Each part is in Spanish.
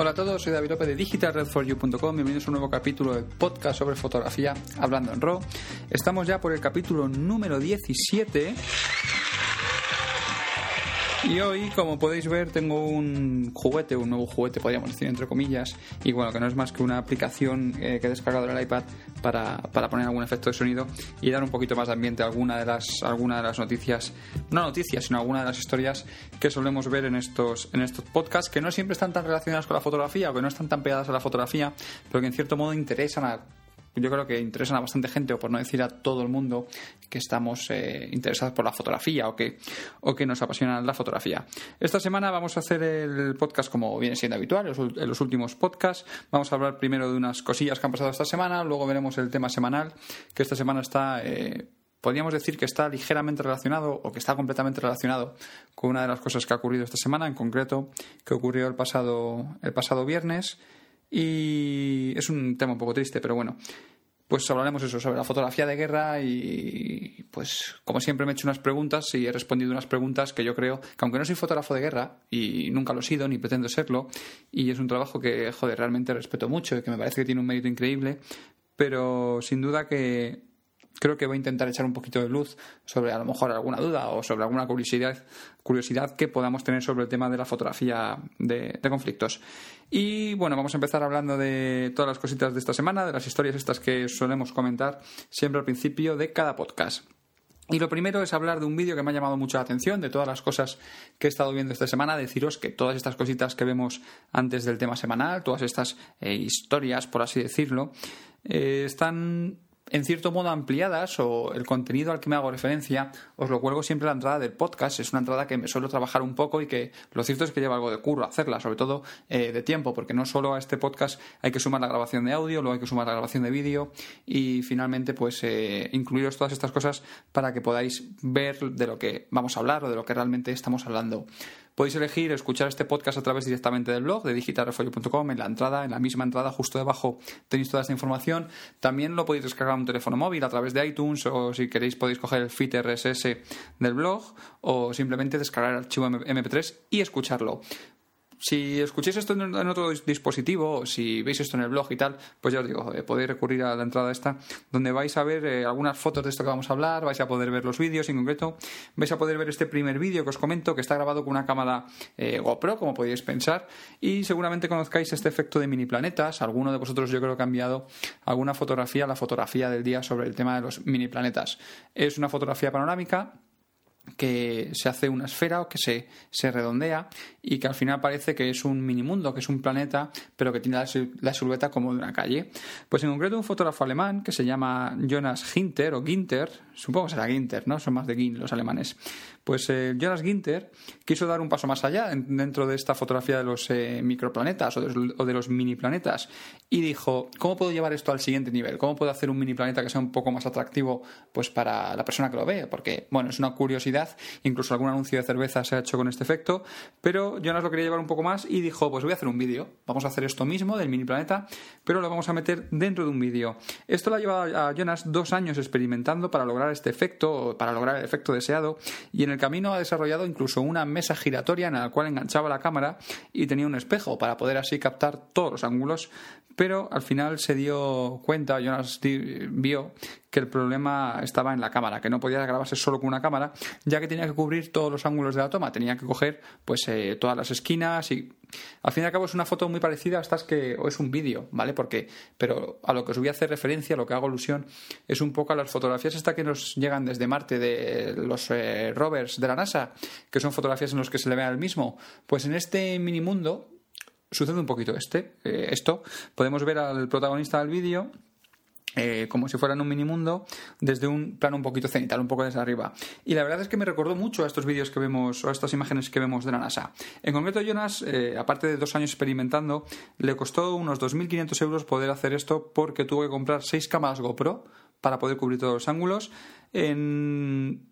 Hola a todos, soy David López de digitalredforyou.com. Bienvenidos a un nuevo capítulo del podcast sobre fotografía hablando en RAW. Estamos ya por el capítulo número 17. Y hoy, como podéis ver, tengo un juguete, un nuevo juguete, podríamos decir, entre comillas, y bueno, que no es más que una aplicación eh, que he descargado en el iPad para, para, poner algún efecto de sonido y dar un poquito más de ambiente a alguna de las, alguna de las noticias, no noticias, sino alguna de las historias que solemos ver en estos, en estos podcasts, que no siempre están tan relacionadas con la fotografía o que no están tan pegadas a la fotografía, pero que en cierto modo interesan a yo creo que interesan a bastante gente, o por no decir a todo el mundo, que estamos eh, interesados por la fotografía o que, o que nos apasiona la fotografía. Esta semana vamos a hacer el podcast como viene siendo habitual, en los últimos podcasts. Vamos a hablar primero de unas cosillas que han pasado esta semana, luego veremos el tema semanal, que esta semana está... Eh, podríamos decir que está ligeramente relacionado o que está completamente relacionado con una de las cosas que ha ocurrido esta semana, en concreto que ocurrió el pasado, el pasado viernes. Y es un tema un poco triste, pero bueno pues hablaremos eso sobre la fotografía de guerra y pues como siempre me he hecho unas preguntas y he respondido unas preguntas que yo creo que aunque no soy fotógrafo de guerra y nunca lo he sido ni pretendo serlo y es un trabajo que joder realmente respeto mucho y que me parece que tiene un mérito increíble pero sin duda que creo que voy a intentar echar un poquito de luz sobre a lo mejor alguna duda o sobre alguna curiosidad, curiosidad que podamos tener sobre el tema de la fotografía de, conflictos. Y bueno, vamos a empezar hablando de todas las cositas de esta semana, de las historias estas que solemos comentar siempre al principio de cada podcast. Y lo primero es hablar de un vídeo que me ha llamado mucho la atención, de todas las cosas que he estado viendo esta semana, deciros que todas estas cositas que vemos antes del tema semanal, todas estas eh, historias, por así decirlo, eh, están en cierto modo ampliadas o el contenido al que me hago referencia os lo cuelgo siempre a la entrada del podcast. Es una entrada que me suelo trabajar un poco y que lo cierto es que lleva algo de curro hacerla, sobre todo eh, de tiempo, porque no solo a este podcast hay que sumar la grabación de audio, luego hay que sumar la grabación de vídeo y finalmente pues eh, incluiros todas estas cosas para que podáis ver de lo que vamos a hablar o de lo que realmente estamos hablando. Podéis elegir escuchar este podcast a través directamente del blog de digitalrefolio.com. En la entrada, en la misma entrada, justo debajo tenéis toda esta información. También lo podéis descargar a un teléfono móvil a través de iTunes o si queréis podéis coger el feed RSS del blog o simplemente descargar el archivo MP3 y escucharlo si escucháis esto en, otro dispositivo, si veis esto en el blog y tal, pues ya os digo, eh, podéis recurrir a la entrada esta, donde vais a ver eh, algunas fotos de esto que vamos a hablar, vais a poder ver los vídeos en concreto, vais a poder ver este primer vídeo que os comento, que está grabado con una cámara eh, GoPro, como podéis pensar, y seguramente conozcáis este efecto de mini planetas. Alguno de vosotros yo creo que ha enviado alguna fotografía, la fotografía del día sobre el tema de los mini planetas. Es una fotografía panorámica que se hace una esfera o que se, se, redondea y que al final parece que es un mini mundo, que es un planeta, pero que tiene la, silueta como de una calle. Pues en concreto un fotógrafo alemán que se llama Jonas Ginter o Ginter, supongo que será Ginter, ¿no? Son más de Gin los alemanes. Pues eh, Jonas Ginter quiso dar un paso más allá dentro de esta fotografía de los eh, microplanetas o de, o de los mini planetas y dijo, ¿cómo puedo llevar esto al siguiente nivel? ¿Cómo puedo hacer un mini planeta que sea un poco más atractivo pues para la persona que lo ve? Porque, bueno, es una curiosidad incluso algún anuncio de cerveza se ha hecho con este efecto, pero Jonas lo quería llevar un poco más y dijo, pues voy a hacer un vídeo, vamos a hacer esto mismo del mini planeta, pero lo vamos a meter dentro de un vídeo. Esto lo ha llevado a Jonas dos años experimentando para lograr este efecto, para lograr el efecto deseado, y en el camino ha desarrollado incluso una mesa giratoria en la cual enganchaba la cámara y tenía un espejo para poder así captar todos los ángulos, pero al final se dio cuenta, Jonas vio que el problema estaba en la cámara, que no podía grabarse solo con una cámara, ya que tenía que cubrir todos los ángulos de la toma, tenía que coger pues eh, todas las esquinas y al fin y al cabo es una foto muy parecida a estas que o es un vídeo, ¿vale? Porque pero a lo que os voy a hacer referencia, a lo que hago alusión es un poco a las fotografías estas que nos llegan desde Marte de los eh, rovers de la NASA, que son fotografías en las que se le ve al mismo, pues en este mini mundo sucede un poquito este, eh, esto. Podemos ver al protagonista del vídeo eh, como si fuera en un mini mundo, desde un plano un poquito cenital, un poco desde arriba. Y la verdad es que me recordó mucho a estos vídeos que vemos, o a estas imágenes que vemos de la NASA. En concreto, Jonas, eh, aparte de dos años experimentando, le costó unos 2.500 euros poder hacer esto porque tuvo que comprar seis cámaras GoPro para poder cubrir todos los ángulos. En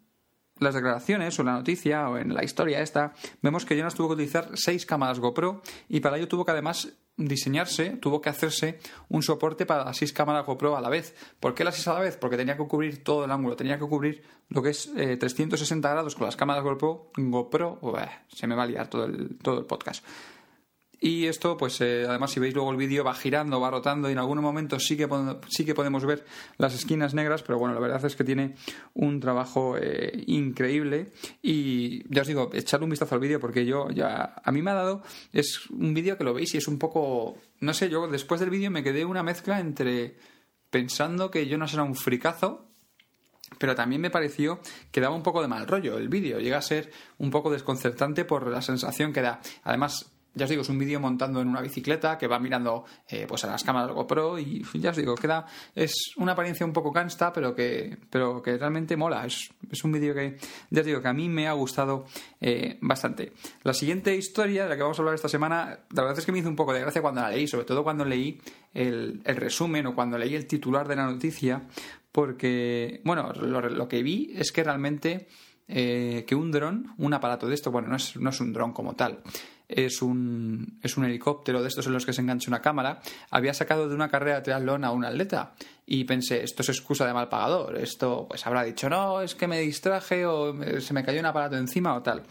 las declaraciones o la noticia o en la historia esta, vemos que Jonas tuvo que utilizar seis cámaras GoPro y para ello tuvo que además diseñarse, tuvo que hacerse un soporte para las seis cámaras GoPro a la vez. ¿Por qué las seis a la vez? Porque tenía que cubrir todo el ángulo, tenía que cubrir lo que es 360 eh, grados con las cámaras GoPro. GoPro, se me va a liar todo el, todo el podcast. Y esto, pues eh, además, si veis luego el vídeo, va girando, va rotando y en algunos momentos sí que, sí que podemos ver las esquinas negras, pero bueno, la verdad es que tiene un trabajo eh, increíble. Y ya os digo, echadle un vistazo al vídeo porque yo ya. A mí me ha dado. Es un vídeo que lo veis y es un poco. No sé, yo después del vídeo me quedé una mezcla entre pensando que yo no será un fricazo pero también me pareció que daba un poco de mal rollo el vídeo, llega a ser un poco desconcertante por la sensación que da. Además, ya os digo, es un vídeo montando en una bicicleta que va mirando eh, pues a las cámaras GoPro y ya os digo, queda, es una apariencia un poco cansta, pero que, pero que realmente mola. Es, es un vídeo que, ya os digo, que a mí me ha gustado eh, bastante. La siguiente historia de la que vamos a hablar esta semana, la verdad es que me hizo un poco de gracia cuando la leí, sobre todo cuando leí el, el resumen o cuando leí el titular de la noticia, porque, bueno, lo, que vi es que realmente eh, que un dron, un aparato de esto, bueno, no es, no es un dron como tal, es un, es un helicóptero de estos en los que se engancha una cámara, había sacado de una carrera de triatlón a un atleta. Y pensé, esto es excusa de mal pagador. Esto, pues habrá dicho, no, es que me distraje o se me cayó un aparato encima o tal.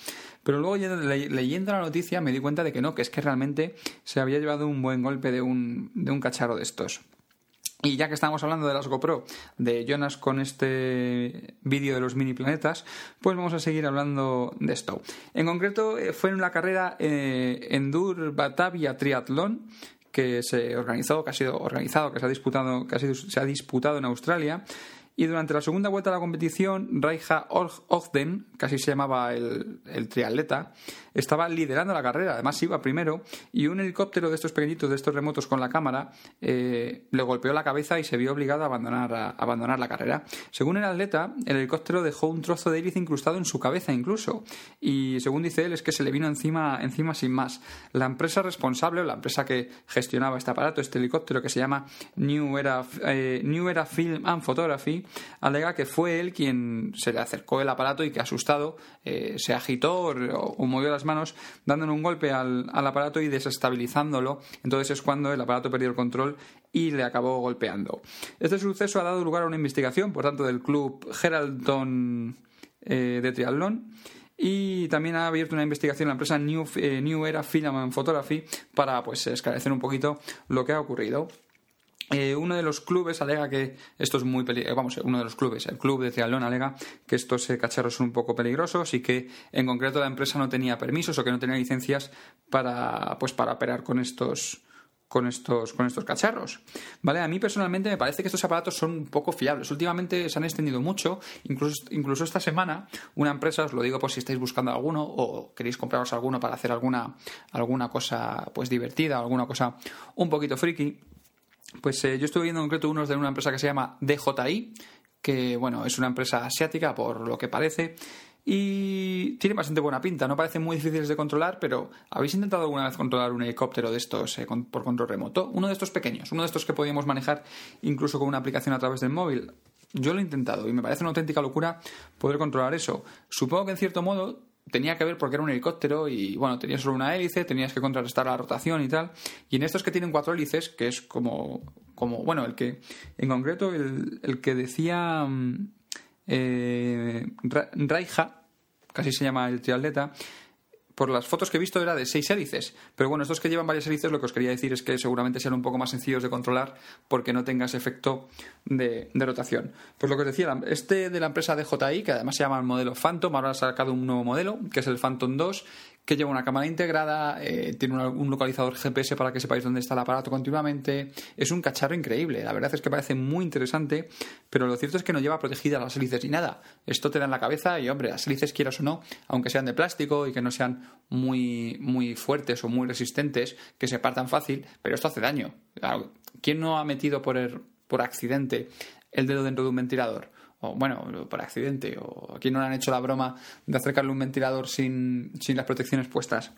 Pero luego leyendo la noticia me di cuenta de que no, que es que realmente se había llevado un buen golpe de un, de un cacharro de estos. Y ya que estamos hablando de las GoPro de Jonas con este vídeo de los mini planetas, pues vamos a seguir hablando de esto. En concreto, eh, fue en la carrera eh, Endur Batavia Triathlon que se organizó, que ha sido organizado, que se ha disputado, que se ha disputado en Australia y durante la segunda vuelta de la competición, Raija Ogden, casi se llamaba el, el, triatleta, estaba liderando la carrera, además iba primero, y un helicóptero de estos pequeñitos, de estos remotos con la cámara, eh, le golpeó la cabeza y se vio obligado a abandonar, a abandonar la carrera. Según el atleta, el helicóptero dejó un trozo de hélice incrustado en su cabeza incluso, y según dice él, es que se le vino encima, encima sin más. La empresa responsable, o la empresa que gestionaba este aparato, este helicóptero que se llama New Era, eh, New Era Film and Photography, alega que fue él quien se le acercó el aparato y que asustado eh, se agitó o, movió las manos dándole un golpe al, aparato y desestabilizándolo. Entonces es cuando el aparato perdió el control y le acabó golpeando. Este suceso ha dado lugar a una investigación, por tanto, del club Geraldton eh, de triatlón y también ha abierto una investigación la empresa New, eh, New Era Film and Photography para pues esclarecer un poquito lo que ha ocurrido. Eh, uno de los clubes alega que esto es muy peligroso. Eh, vamos, uno de los clubes, el club de triatlón alega que estos eh, cacharros son un poco peligrosos y que en concreto la empresa no tenía permisos o que no tenía licencias para pues para operar con estos con estos con estos cacharros. Vale, a mí personalmente me parece que estos aparatos son un poco fiables. Últimamente se han extendido mucho, incluso incluso esta semana una empresa, os lo digo por si estáis buscando alguno o queréis compraros alguno para hacer alguna alguna cosa pues divertida, alguna cosa un poquito friki pues eh, yo estuve viendo en concreto unos de una empresa que se llama DJI, que bueno, es una empresa asiática por lo que parece. Y tiene bastante buena pinta, no parecen muy difíciles de controlar, pero ¿habéis intentado alguna vez controlar un helicóptero de estos eh, por control remoto? Uno de estos pequeños, uno de estos que podíamos manejar incluso con una aplicación a través del móvil. Yo lo he intentado y me parece una auténtica locura poder controlar eso. Supongo que en cierto modo tenía que ver porque era un helicóptero y bueno, tenía solo una hélice, tenías que contrarrestar la rotación y tal. Y en estos que tienen cuatro hélices, que es como, como bueno, el que, en concreto, el, el que decía mm, eh, Raija, casi se llama el triatleta, por las fotos que he visto era de seis hélices. Pero bueno, estos que llevan varias hélices, lo que os quería decir es que seguramente sean un poco más sencillos de controlar porque no tengas efecto de, rotación. Pues lo que os decía, este de la empresa DJI, que además se llama el modelo Phantom, ahora ha sacado un nuevo modelo, que es el Phantom 2, que lleva una cámara integrada, eh, tiene un, localizador GPS para que sepáis dónde está el aparato continuamente. Es un cacharro increíble, la verdad es que parece muy interesante, pero lo cierto es que no lleva protegidas las hélices ni nada. Esto te da en la cabeza y, hombre, las hélices, quieras o no, aunque sean de plástico y que no sean muy, muy fuertes o muy resistentes, que se partan fácil, pero esto hace daño. ¿Quién no ha metido por, por accidente el dedo dentro de un ventilador? O bueno, por accidente, o aquí no le han hecho la broma de acercarle un ventilador sin, sin las protecciones puestas.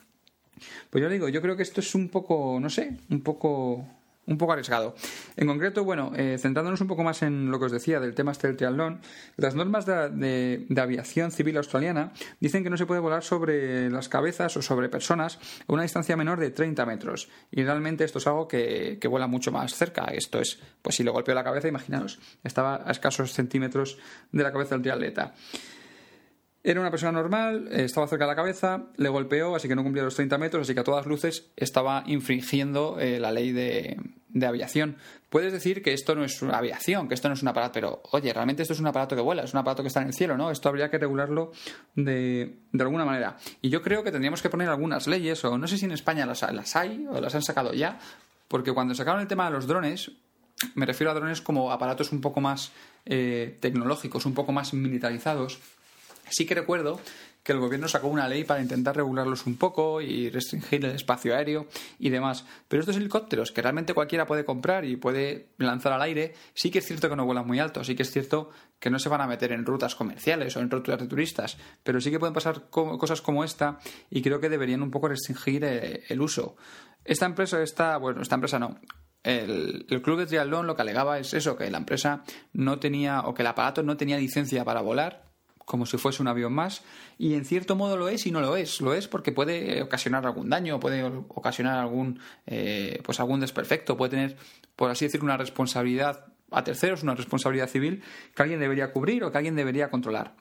Pues yo digo, yo creo que esto es un poco, no sé, un poco un poco arriesgado. En concreto, bueno, eh, centrándonos un poco más en lo que os decía del tema este del triatlón, las normas de, aviación civil australiana dicen que no se puede volar sobre las cabezas o sobre personas a una distancia menor de 30 metros. Y realmente esto es algo que, que vuela mucho más cerca. Esto es, pues si le golpeó la cabeza, imaginaros, estaba a escasos centímetros de la cabeza del triatleta. Era una persona normal, eh, estaba cerca de la cabeza, le golpeó, así que no cumplía los 30 metros, así que a todas luces estaba infringiendo eh, la ley de, aviación. Puedes decir que esto no es una aviación, que esto no es un aparato, pero oye, realmente esto es un aparato que vuela, es un aparato que está en el cielo, ¿no? Esto habría que regularlo de, de alguna manera. Y yo creo que tendríamos que poner algunas leyes, o no sé si en España las, las hay o las han sacado ya, porque cuando sacaron el tema de los drones, me refiero a drones como aparatos un poco más eh, tecnológicos, un poco más militarizados. Sí que recuerdo que el gobierno sacó una ley para intentar regularlos un poco y restringir el espacio aéreo y demás. Pero estos helicópteros, que realmente cualquiera puede comprar y puede lanzar al aire, sí que es cierto que no vuelan muy alto, sí que es cierto que no se van a meter en rutas comerciales o en rutas de turistas, pero sí que pueden pasar cosas como esta y creo que deberían un poco restringir eh, el uso. Esta empresa, esta, bueno, esta empresa no, el, club de triatlón lo que alegaba es eso, que la empresa no tenía, o que el aparato no tenía licencia para volar, como si fuese un avión más, y en cierto modo lo es y no lo es. Lo es porque puede ocasionar algún daño, puede ocasionar algún, eh, pues algún desperfecto, puede tener, por así decirlo, una responsabilidad a terceros, una responsabilidad civil que alguien debería cubrir o que alguien debería controlar.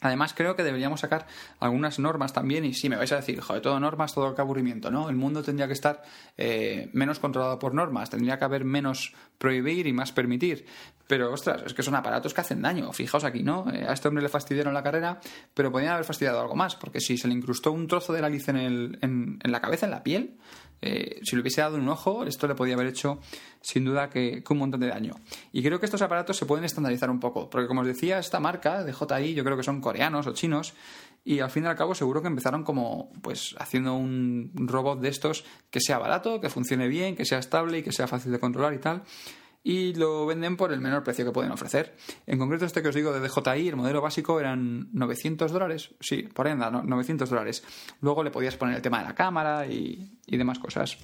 Además, creo que deberíamos sacar algunas normas también, y si me vais a decir, joder, todo normas, todo el aburrimiento, ¿no? El mundo tendría que estar eh, menos controlado por normas, tendría que haber menos prohibir y más permitir. Pero, ostras, es que son aparatos que hacen daño. Fijaos aquí, ¿no? Eh, a este hombre le fastidiaron la carrera, pero podían haber fastidiado algo más, porque si se le incrustó un trozo de la en, el, en la cabeza, en la piel, eh, si le hubiese dado un ojo, esto le podía haber hecho sin duda que, un montón de daño. Y creo que estos aparatos se pueden estandarizar un poco, porque como os decía, esta marca de JI yo creo que son coreanos o chinos, y al fin y al cabo seguro que empezaron como pues haciendo un robot de estos que sea barato, que funcione bien, que sea estable y que sea fácil de controlar y tal y lo venden por el menor precio que pueden ofrecer. En concreto, este que os digo de DJI, el modelo básico eran 900 dólares, sí, por ahí anda, 900 dólares. Luego le podías poner el tema de la cámara y, demás cosas.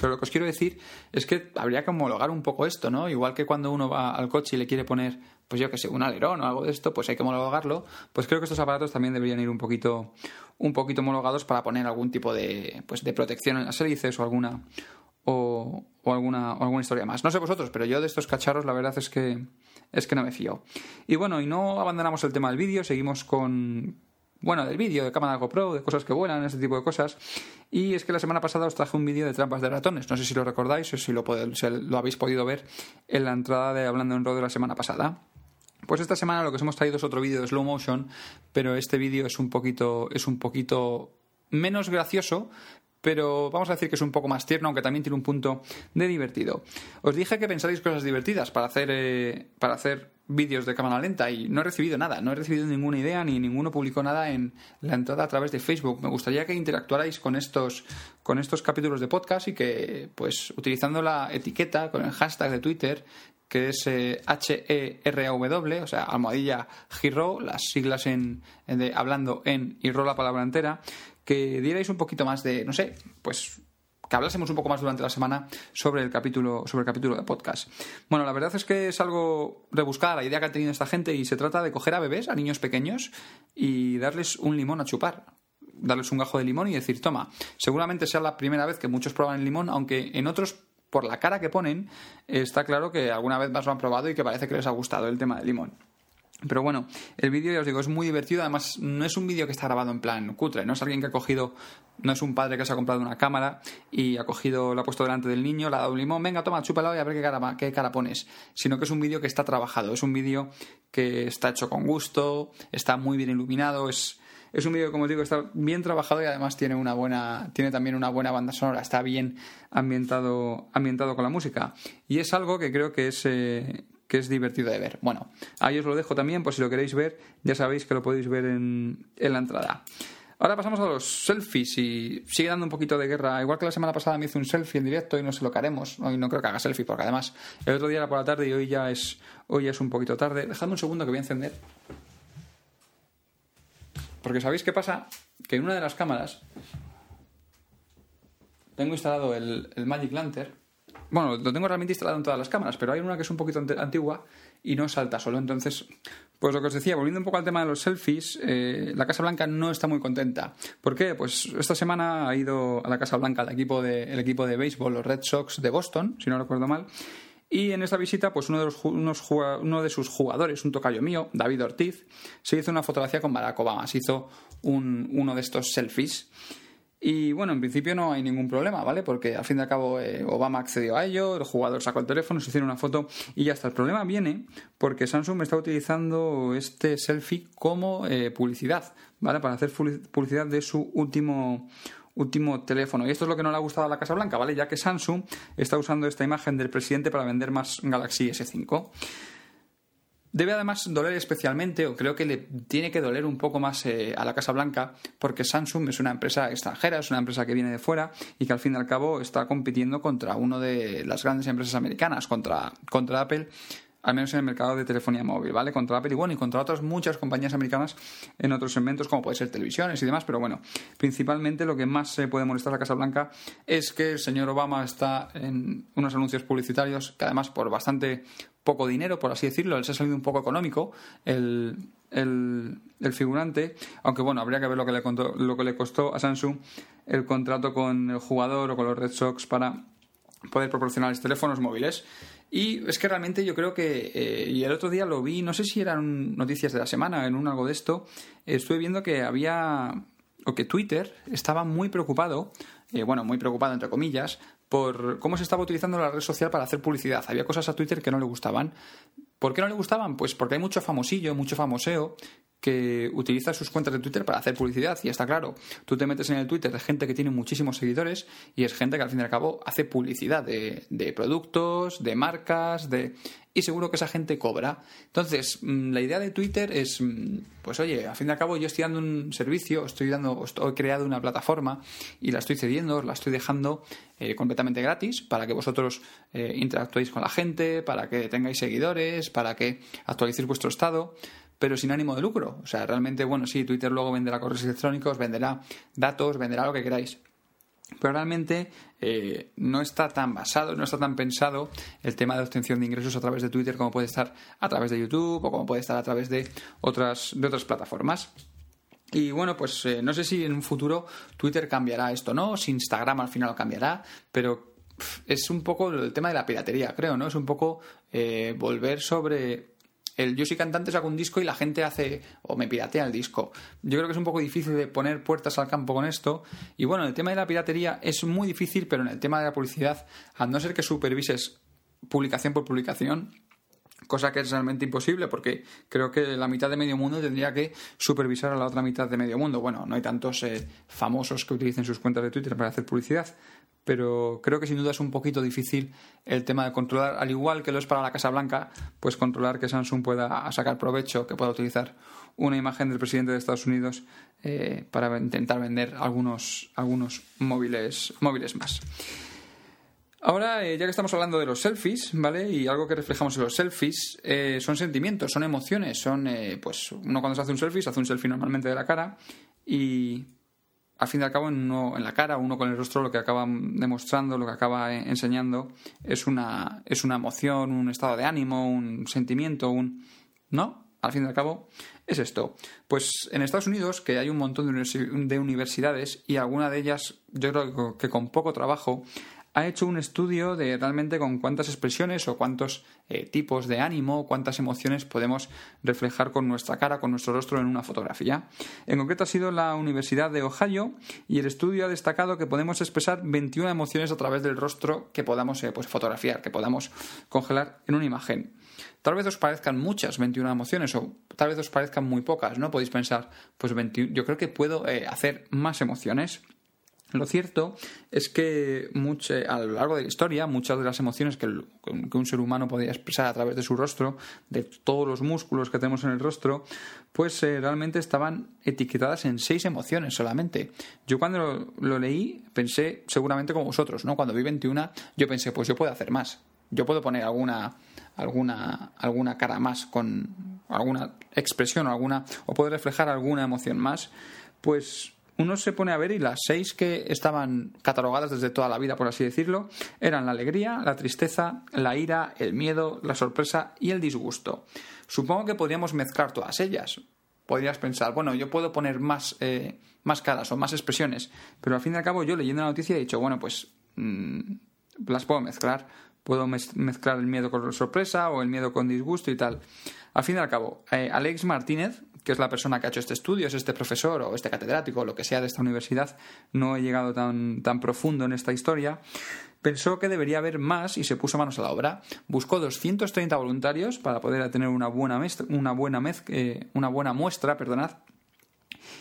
Pero lo que os quiero decir es que habría que homologar un poco esto, ¿no? Igual que cuando uno va al coche y le quiere poner, pues yo que sé, un alerón o algo de esto, pues hay que homologarlo. Pues creo que estos aparatos también deberían ir un poquito, un poquito homologados para poner algún tipo de, pues de protección en las hélices o alguna, o, alguna, alguna historia más. No sé vosotros, pero yo de estos cacharros la verdad es que, es que no me fío. Y bueno, y no abandonamos el tema del vídeo, seguimos con, bueno, del vídeo, de cámara GoPro, de cosas que vuelan, este tipo de cosas. Y es que la semana pasada os traje un vídeo de trampas de ratones. No sé si lo recordáis o si lo, habéis podido ver en la entrada de Hablando en Rodo la semana pasada. Pues esta semana lo que os hemos traído es otro vídeo de slow motion, pero este vídeo es un poquito, es un poquito menos gracioso, pero vamos a decir que es un poco más tierno, aunque también tiene un punto de divertido. Os dije que pensáis cosas divertidas para hacer, eh, para hacer vídeos de cámara lenta y no he recibido nada, no he recibido ninguna idea ni ninguno publicó nada en la entrada a través de Facebook. Me gustaría que interactuarais con estos, con estos capítulos de podcast y que, pues, utilizando la etiqueta con el hashtag de Twitter, que es eh, H-E-R-A-W, o sea, almohadilla Giro, las siglas en, de hablando en y la palabra entera, que dierais un poquito más de, no sé, pues que hablásemos un poco más durante la semana sobre el capítulo sobre el capítulo de podcast. Bueno, la verdad es que es algo rebuscada la idea que ha tenido esta gente y se trata de coger a bebés, a niños pequeños y darles un limón a chupar darles un gajo de limón y decir, toma, seguramente sea la primera vez que muchos prueban el limón, aunque en otros, por la cara que ponen, está claro que alguna vez más lo han probado y que parece que les ha gustado el tema del limón. Pero bueno, el vídeo, ya os digo, es muy divertido. Además, no es un vídeo que está grabado en plan cutre, no es alguien que ha cogido, no es un padre que se ha comprado una cámara y ha cogido, la ha puesto delante del niño, le ha dado un limón, venga, toma, chúpalo y a ver qué cara, qué cara pones. Sino que es un vídeo que está trabajado, es un vídeo que está hecho con gusto, está muy bien iluminado, es, es un vídeo, como os digo, está bien trabajado y además tiene una buena, tiene también una buena banda sonora, está bien ambientado, ambientado con la música. Y es algo que creo que es, eh, que es divertido de ver. Bueno, ahí os lo dejo también, por si lo queréis ver, ya sabéis que lo podéis ver en, la entrada. Ahora pasamos a los selfies y sigue dando un poquito de guerra. Igual que la semana pasada me hice un selfie en directo y no sé lo que haremos. Hoy no creo que haga selfie porque además el otro día era por la tarde y hoy ya es, hoy es un poquito tarde. Dejadme un segundo que voy a encender. Porque sabéis qué pasa? Que en una de las cámaras tengo instalado el, el Magic Lantern bueno, lo tengo realmente instalado en todas las cámaras, pero hay una que es un poquito antigua y no salta solo. Entonces, pues lo que os decía, volviendo un poco al tema de los selfies, eh, la Casa Blanca no está muy contenta. ¿Por qué? Pues esta semana ha ido a la Casa Blanca el equipo de, el equipo de béisbol, los Red Sox de Boston, si no recuerdo mal, Y en esta visita, pues uno de, los, sus jugadores, un tocayo mío, David Ortiz, se hizo una fotografía con Barack Obama, se hizo un, uno de estos selfies. Y bueno, en principio no hay ningún problema, ¿vale? Porque al fin y al cabo eh, Obama accedió a ello, el jugador sacó el teléfono, se hicieron una foto y ya está. El problema viene porque Samsung está utilizando este selfie como eh, publicidad, ¿vale? Para hacer publicidad de su último último teléfono. Y esto es lo que no le ha gustado a la Casa Blanca, ¿vale? Ya que Samsung está usando esta imagen del presidente para vender más Galaxy S5. Debe además doler especialmente, o creo que le tiene que doler un poco más eh, a la Casa Blanca, porque Samsung es una empresa extranjera, es una empresa que viene de fuera y que al fin y al cabo está compitiendo contra una de las grandes empresas americanas, contra, contra Apple, al menos en el mercado de telefonía móvil, ¿vale? Contra Apple y bueno, y contra otras muchas compañías americanas en otros segmentos, como puede ser televisiones y demás, pero bueno, principalmente lo que más se puede molestar a la Casa Blanca es que el señor Obama está en unos anuncios publicitarios que además por bastante poco dinero, por así decirlo, él ha salido un poco económico, el, figurante, aunque bueno, habría que ver lo que, le contó, lo que le costó a Samsung el contrato con el jugador o con los Red Sox para poder proporcionarles teléfonos móviles. Y es que realmente yo creo que, eh, y el otro día lo vi, no sé si eran noticias de la semana, en un algo de esto, estuve viendo que había, o que Twitter estaba muy preocupado, eh, bueno, muy preocupado entre comillas, por cómo se estaba utilizando la red social para hacer publicidad. Había cosas a Twitter que no le gustaban. ¿Por qué no le gustaban? Pues porque hay mucho famosillo, mucho famoseo que utiliza sus cuentas de Twitter para hacer publicidad. Y está claro, tú te metes en el Twitter de gente que tiene muchísimos seguidores y es gente que al fin y al cabo hace publicidad de, de productos, de marcas, de y seguro que esa gente cobra. Entonces, mm, la idea de Twitter es, mm, pues oye, al fin y al cabo yo estoy dando un servicio, estoy dando, he creado una plataforma y la estoy cediendo, la estoy dejando eh, completamente gratis para que vosotros eh, interactuéis con la gente, para que tengáis seguidores, para que actualicéis vuestro estado pero sin ánimo de lucro. O sea, realmente, bueno, sí, Twitter luego venderá correos electrónicos, venderá datos, venderá lo que queráis pero realmente eh, no está tan basado, no está tan pensado el tema de obtención de ingresos a través de Twitter como puede estar a través de YouTube o como puede estar a través de otras, de otras plataformas. Y bueno, pues eh, no sé si en un futuro Twitter cambiará esto, ¿no? Si Instagram al final lo cambiará, pero es un poco el tema de la piratería, creo, ¿no? Es un poco eh, volver sobre el yo soy cantante saco un disco y la gente hace o me piratea el disco. Yo creo que es un poco difícil de poner puertas al campo con esto. Y bueno, el tema de la piratería es muy difícil, pero en el tema de la publicidad, a no ser que supervises publicación por publicación, cosa que es realmente imposible porque creo que la mitad de medio mundo tendría que supervisar a la otra mitad de medio mundo. Bueno, no hay tantos eh, famosos que utilicen sus cuentas de Twitter para hacer publicidad, pero creo que sin duda es un poquito difícil el tema de controlar, al igual que lo es para la Casa Blanca, pues controlar que Samsung pueda sacar provecho, que pueda utilizar una imagen del presidente de Estados Unidos eh, para intentar vender algunos, algunos móviles, móviles más. Ahora, eh, ya que estamos hablando de los selfies, ¿vale? Y algo que reflejamos en los selfies eh, son sentimientos, son emociones, son, pues, uno cuando se hace un selfie, se hace un selfie normalmente de la cara y al fin y al cabo, en, uno, en la cara, uno con el rostro, lo que acaba demostrando, lo que acaba enseñando, es una, es una emoción, un estado de ánimo, un sentimiento, un. ¿No? Al fin y al cabo, es esto. Pues en Estados Unidos, que hay un montón de universidades y alguna de ellas, yo creo que con poco trabajo, ha hecho un estudio de realmente con cuántas expresiones o cuántos eh, tipos de ánimo, cuántas emociones podemos reflejar con nuestra cara, con nuestro rostro en una fotografía. En concreto ha sido la Universidad de Ohio y el estudio ha destacado que podemos expresar 21 emociones a través del rostro que podamos eh, pues, fotografiar, que podamos congelar en una imagen. Tal vez os parezcan muchas 21 emociones o tal vez os parezcan muy pocas, ¿no? Podéis pensar, pues 21, yo creo que puedo eh, hacer más emociones. Lo cierto es que a lo largo de la historia, muchas de las emociones que, un ser humano podía expresar a través de su rostro, de todos los músculos que tenemos en el rostro, pues eh, realmente estaban etiquetadas en seis emociones solamente. Yo cuando lo, leí pensé seguramente como vosotros, ¿no? Cuando vi 21 yo pensé, pues yo puedo hacer más. Yo puedo poner alguna, alguna, alguna cara más con alguna expresión o alguna, o puedo reflejar alguna emoción más. Pues uno se pone a ver y las seis que estaban catalogadas desde toda la vida, por así decirlo, eran la alegría, la tristeza, la ira, el miedo, la sorpresa y el disgusto. Supongo que podríamos mezclar todas ellas. Podrías pensar, bueno, yo puedo poner más, eh, más caras o más expresiones, pero al fin y al cabo yo leyendo la noticia he dicho, bueno, pues mm, las puedo mezclar puedo mezclar el miedo con sorpresa o el miedo con disgusto y tal. Al fin y al cabo, eh, Alex Martínez, que es la persona que ha hecho este estudio, es este profesor o este catedrático o lo que sea de esta universidad, no he llegado tan, tan profundo en esta historia, pensó que debería haber más y se puso manos a la obra. Buscó 230 voluntarios para poder tener una buena, una buena, eh, una buena muestra perdonad,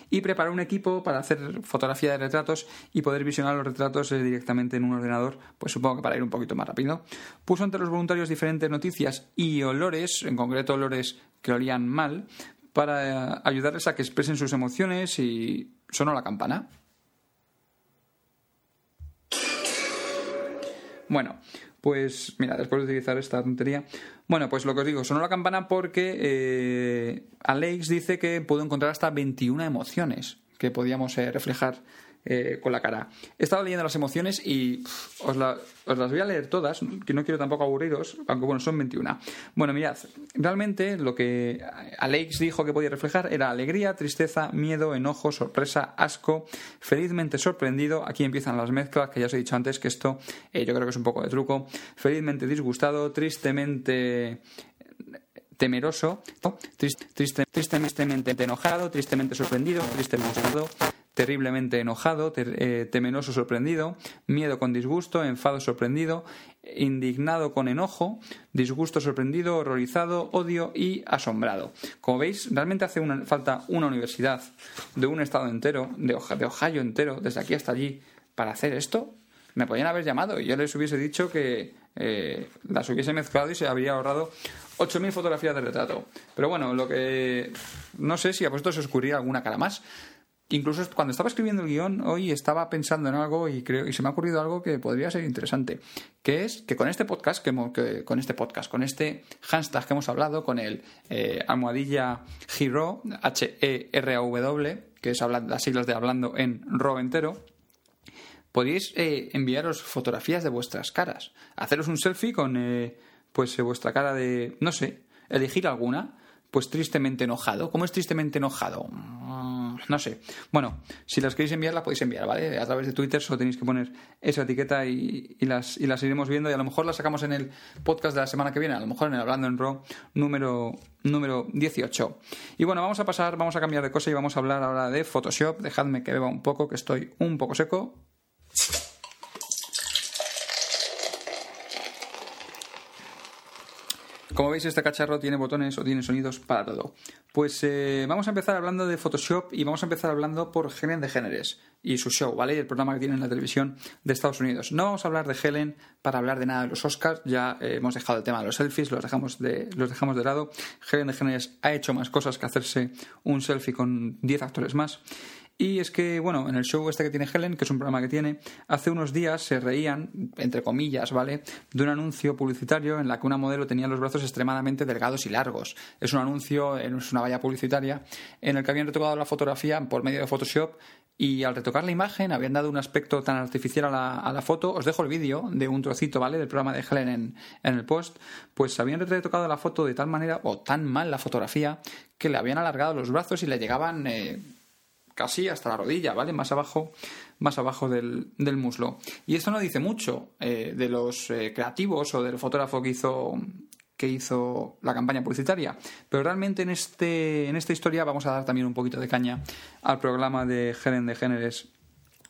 y preparó un equipo para hacer fotografía de retratos y poder visionar los retratos eh, directamente en un ordenador, pues supongo que para ir un poquito más rápido. Puso entre los voluntarios diferentes noticias y olores, en concreto olores que olían mal, para eh, ayudarles a que expresen sus emociones y sonó la campana. Bueno, pues mira, después de utilizar esta tontería, bueno, pues lo que os digo, sonó la campana porque eh, Alex dice que puedo encontrar hasta 21 emociones que podíamos eh, reflejar eh, con la cara. He estado leyendo las emociones y os, las voy a leer todas, que no quiero tampoco aburriros, aunque bueno, son 21. Bueno, mirad, realmente lo que Alex dijo que podía reflejar era alegría, tristeza, miedo, enojo, sorpresa, asco, felizmente sorprendido. Aquí empiezan las mezclas, que ya os he dicho antes que esto eh, yo creo que es un poco de truco. Felizmente disgustado, tristemente temeroso, tristemente enojado, tristemente sorprendido, tristemente terriblemente enojado, eh, temenoso sorprendido, miedo con disgusto, enfado sorprendido, indignado con enojo, disgusto sorprendido, horrorizado, odio y asombrado. Como veis, realmente hace falta una universidad de un estado entero, de, de Ohio entero, desde aquí hasta allí, para hacer esto. Me podían haber llamado y yo les hubiese dicho que eh, las hubiese mezclado y se habría ahorrado 8.000 fotografías de retrato. Pero bueno, lo que... No sé si a vosotros os ocurría alguna cara más. Incluso cuando estaba escribiendo el guion, hoy estaba pensando en algo y creo y se me ha ocurrido algo que podría ser interesante, que es que con este podcast, que, con este podcast, con este hashtag que hemos hablado, con el eh, almohadilla Hero, H-E-R-A-W, que es las siglas de hablando en RAW entero, podéis eh, enviaros fotografías de vuestras caras, haceros un selfie con eh, pues vuestra cara de, no sé, elegir alguna, pues tristemente enojado. ¿Cómo es tristemente enojado? no sé. Bueno, si las queréis enviar, las podéis enviar, ¿vale? A través de Twitter solo tenéis que poner esa etiqueta y, las, y las iremos viendo y a lo mejor las sacamos en el podcast de la semana que viene, a lo mejor en el Hablando en Raw número, número 18. Y bueno, vamos a pasar, vamos a cambiar de cosa y vamos a hablar ahora de Photoshop. Dejadme que beba un poco, que estoy un poco seco. Como veis, este cacharro tiene botones o tiene sonidos para todo. Pues eh, vamos a empezar hablando de Photoshop y vamos a empezar hablando por Helen de Géneres y su show, ¿vale? El programa que tiene en la televisión de Estados Unidos. No vamos a hablar de Helen para hablar de nada de los Oscars, ya eh, hemos dejado el tema de los selfies, los dejamos de, los dejamos de lado. Helen de Géneres ha hecho más cosas que hacerse un selfie con 10 actores más. Y es que, bueno, en el show este que tiene Helen, que es un programa que tiene, hace unos días se reían, entre comillas, ¿vale?, de un anuncio publicitario en la que una modelo tenía los brazos extremadamente delgados y largos. Es un anuncio, es una valla publicitaria, en el que habían retocado la fotografía por medio de Photoshop y al retocar la imagen habían dado un aspecto tan artificial a la, a la foto. Os dejo el vídeo de un trocito, ¿vale?, del programa de Helen en, en el post. Pues habían retocado la foto de tal manera, o tan mal la fotografía, que le habían alargado los brazos y le llegaban... Eh, casi hasta la rodilla, ¿vale? Más abajo, más abajo del, del muslo. Y esto no dice mucho eh, de los eh, creativos o del fotógrafo que hizo que hizo la campaña publicitaria. Pero realmente en, este, en esta historia vamos a dar también un poquito de caña al programa de Helen de Géneres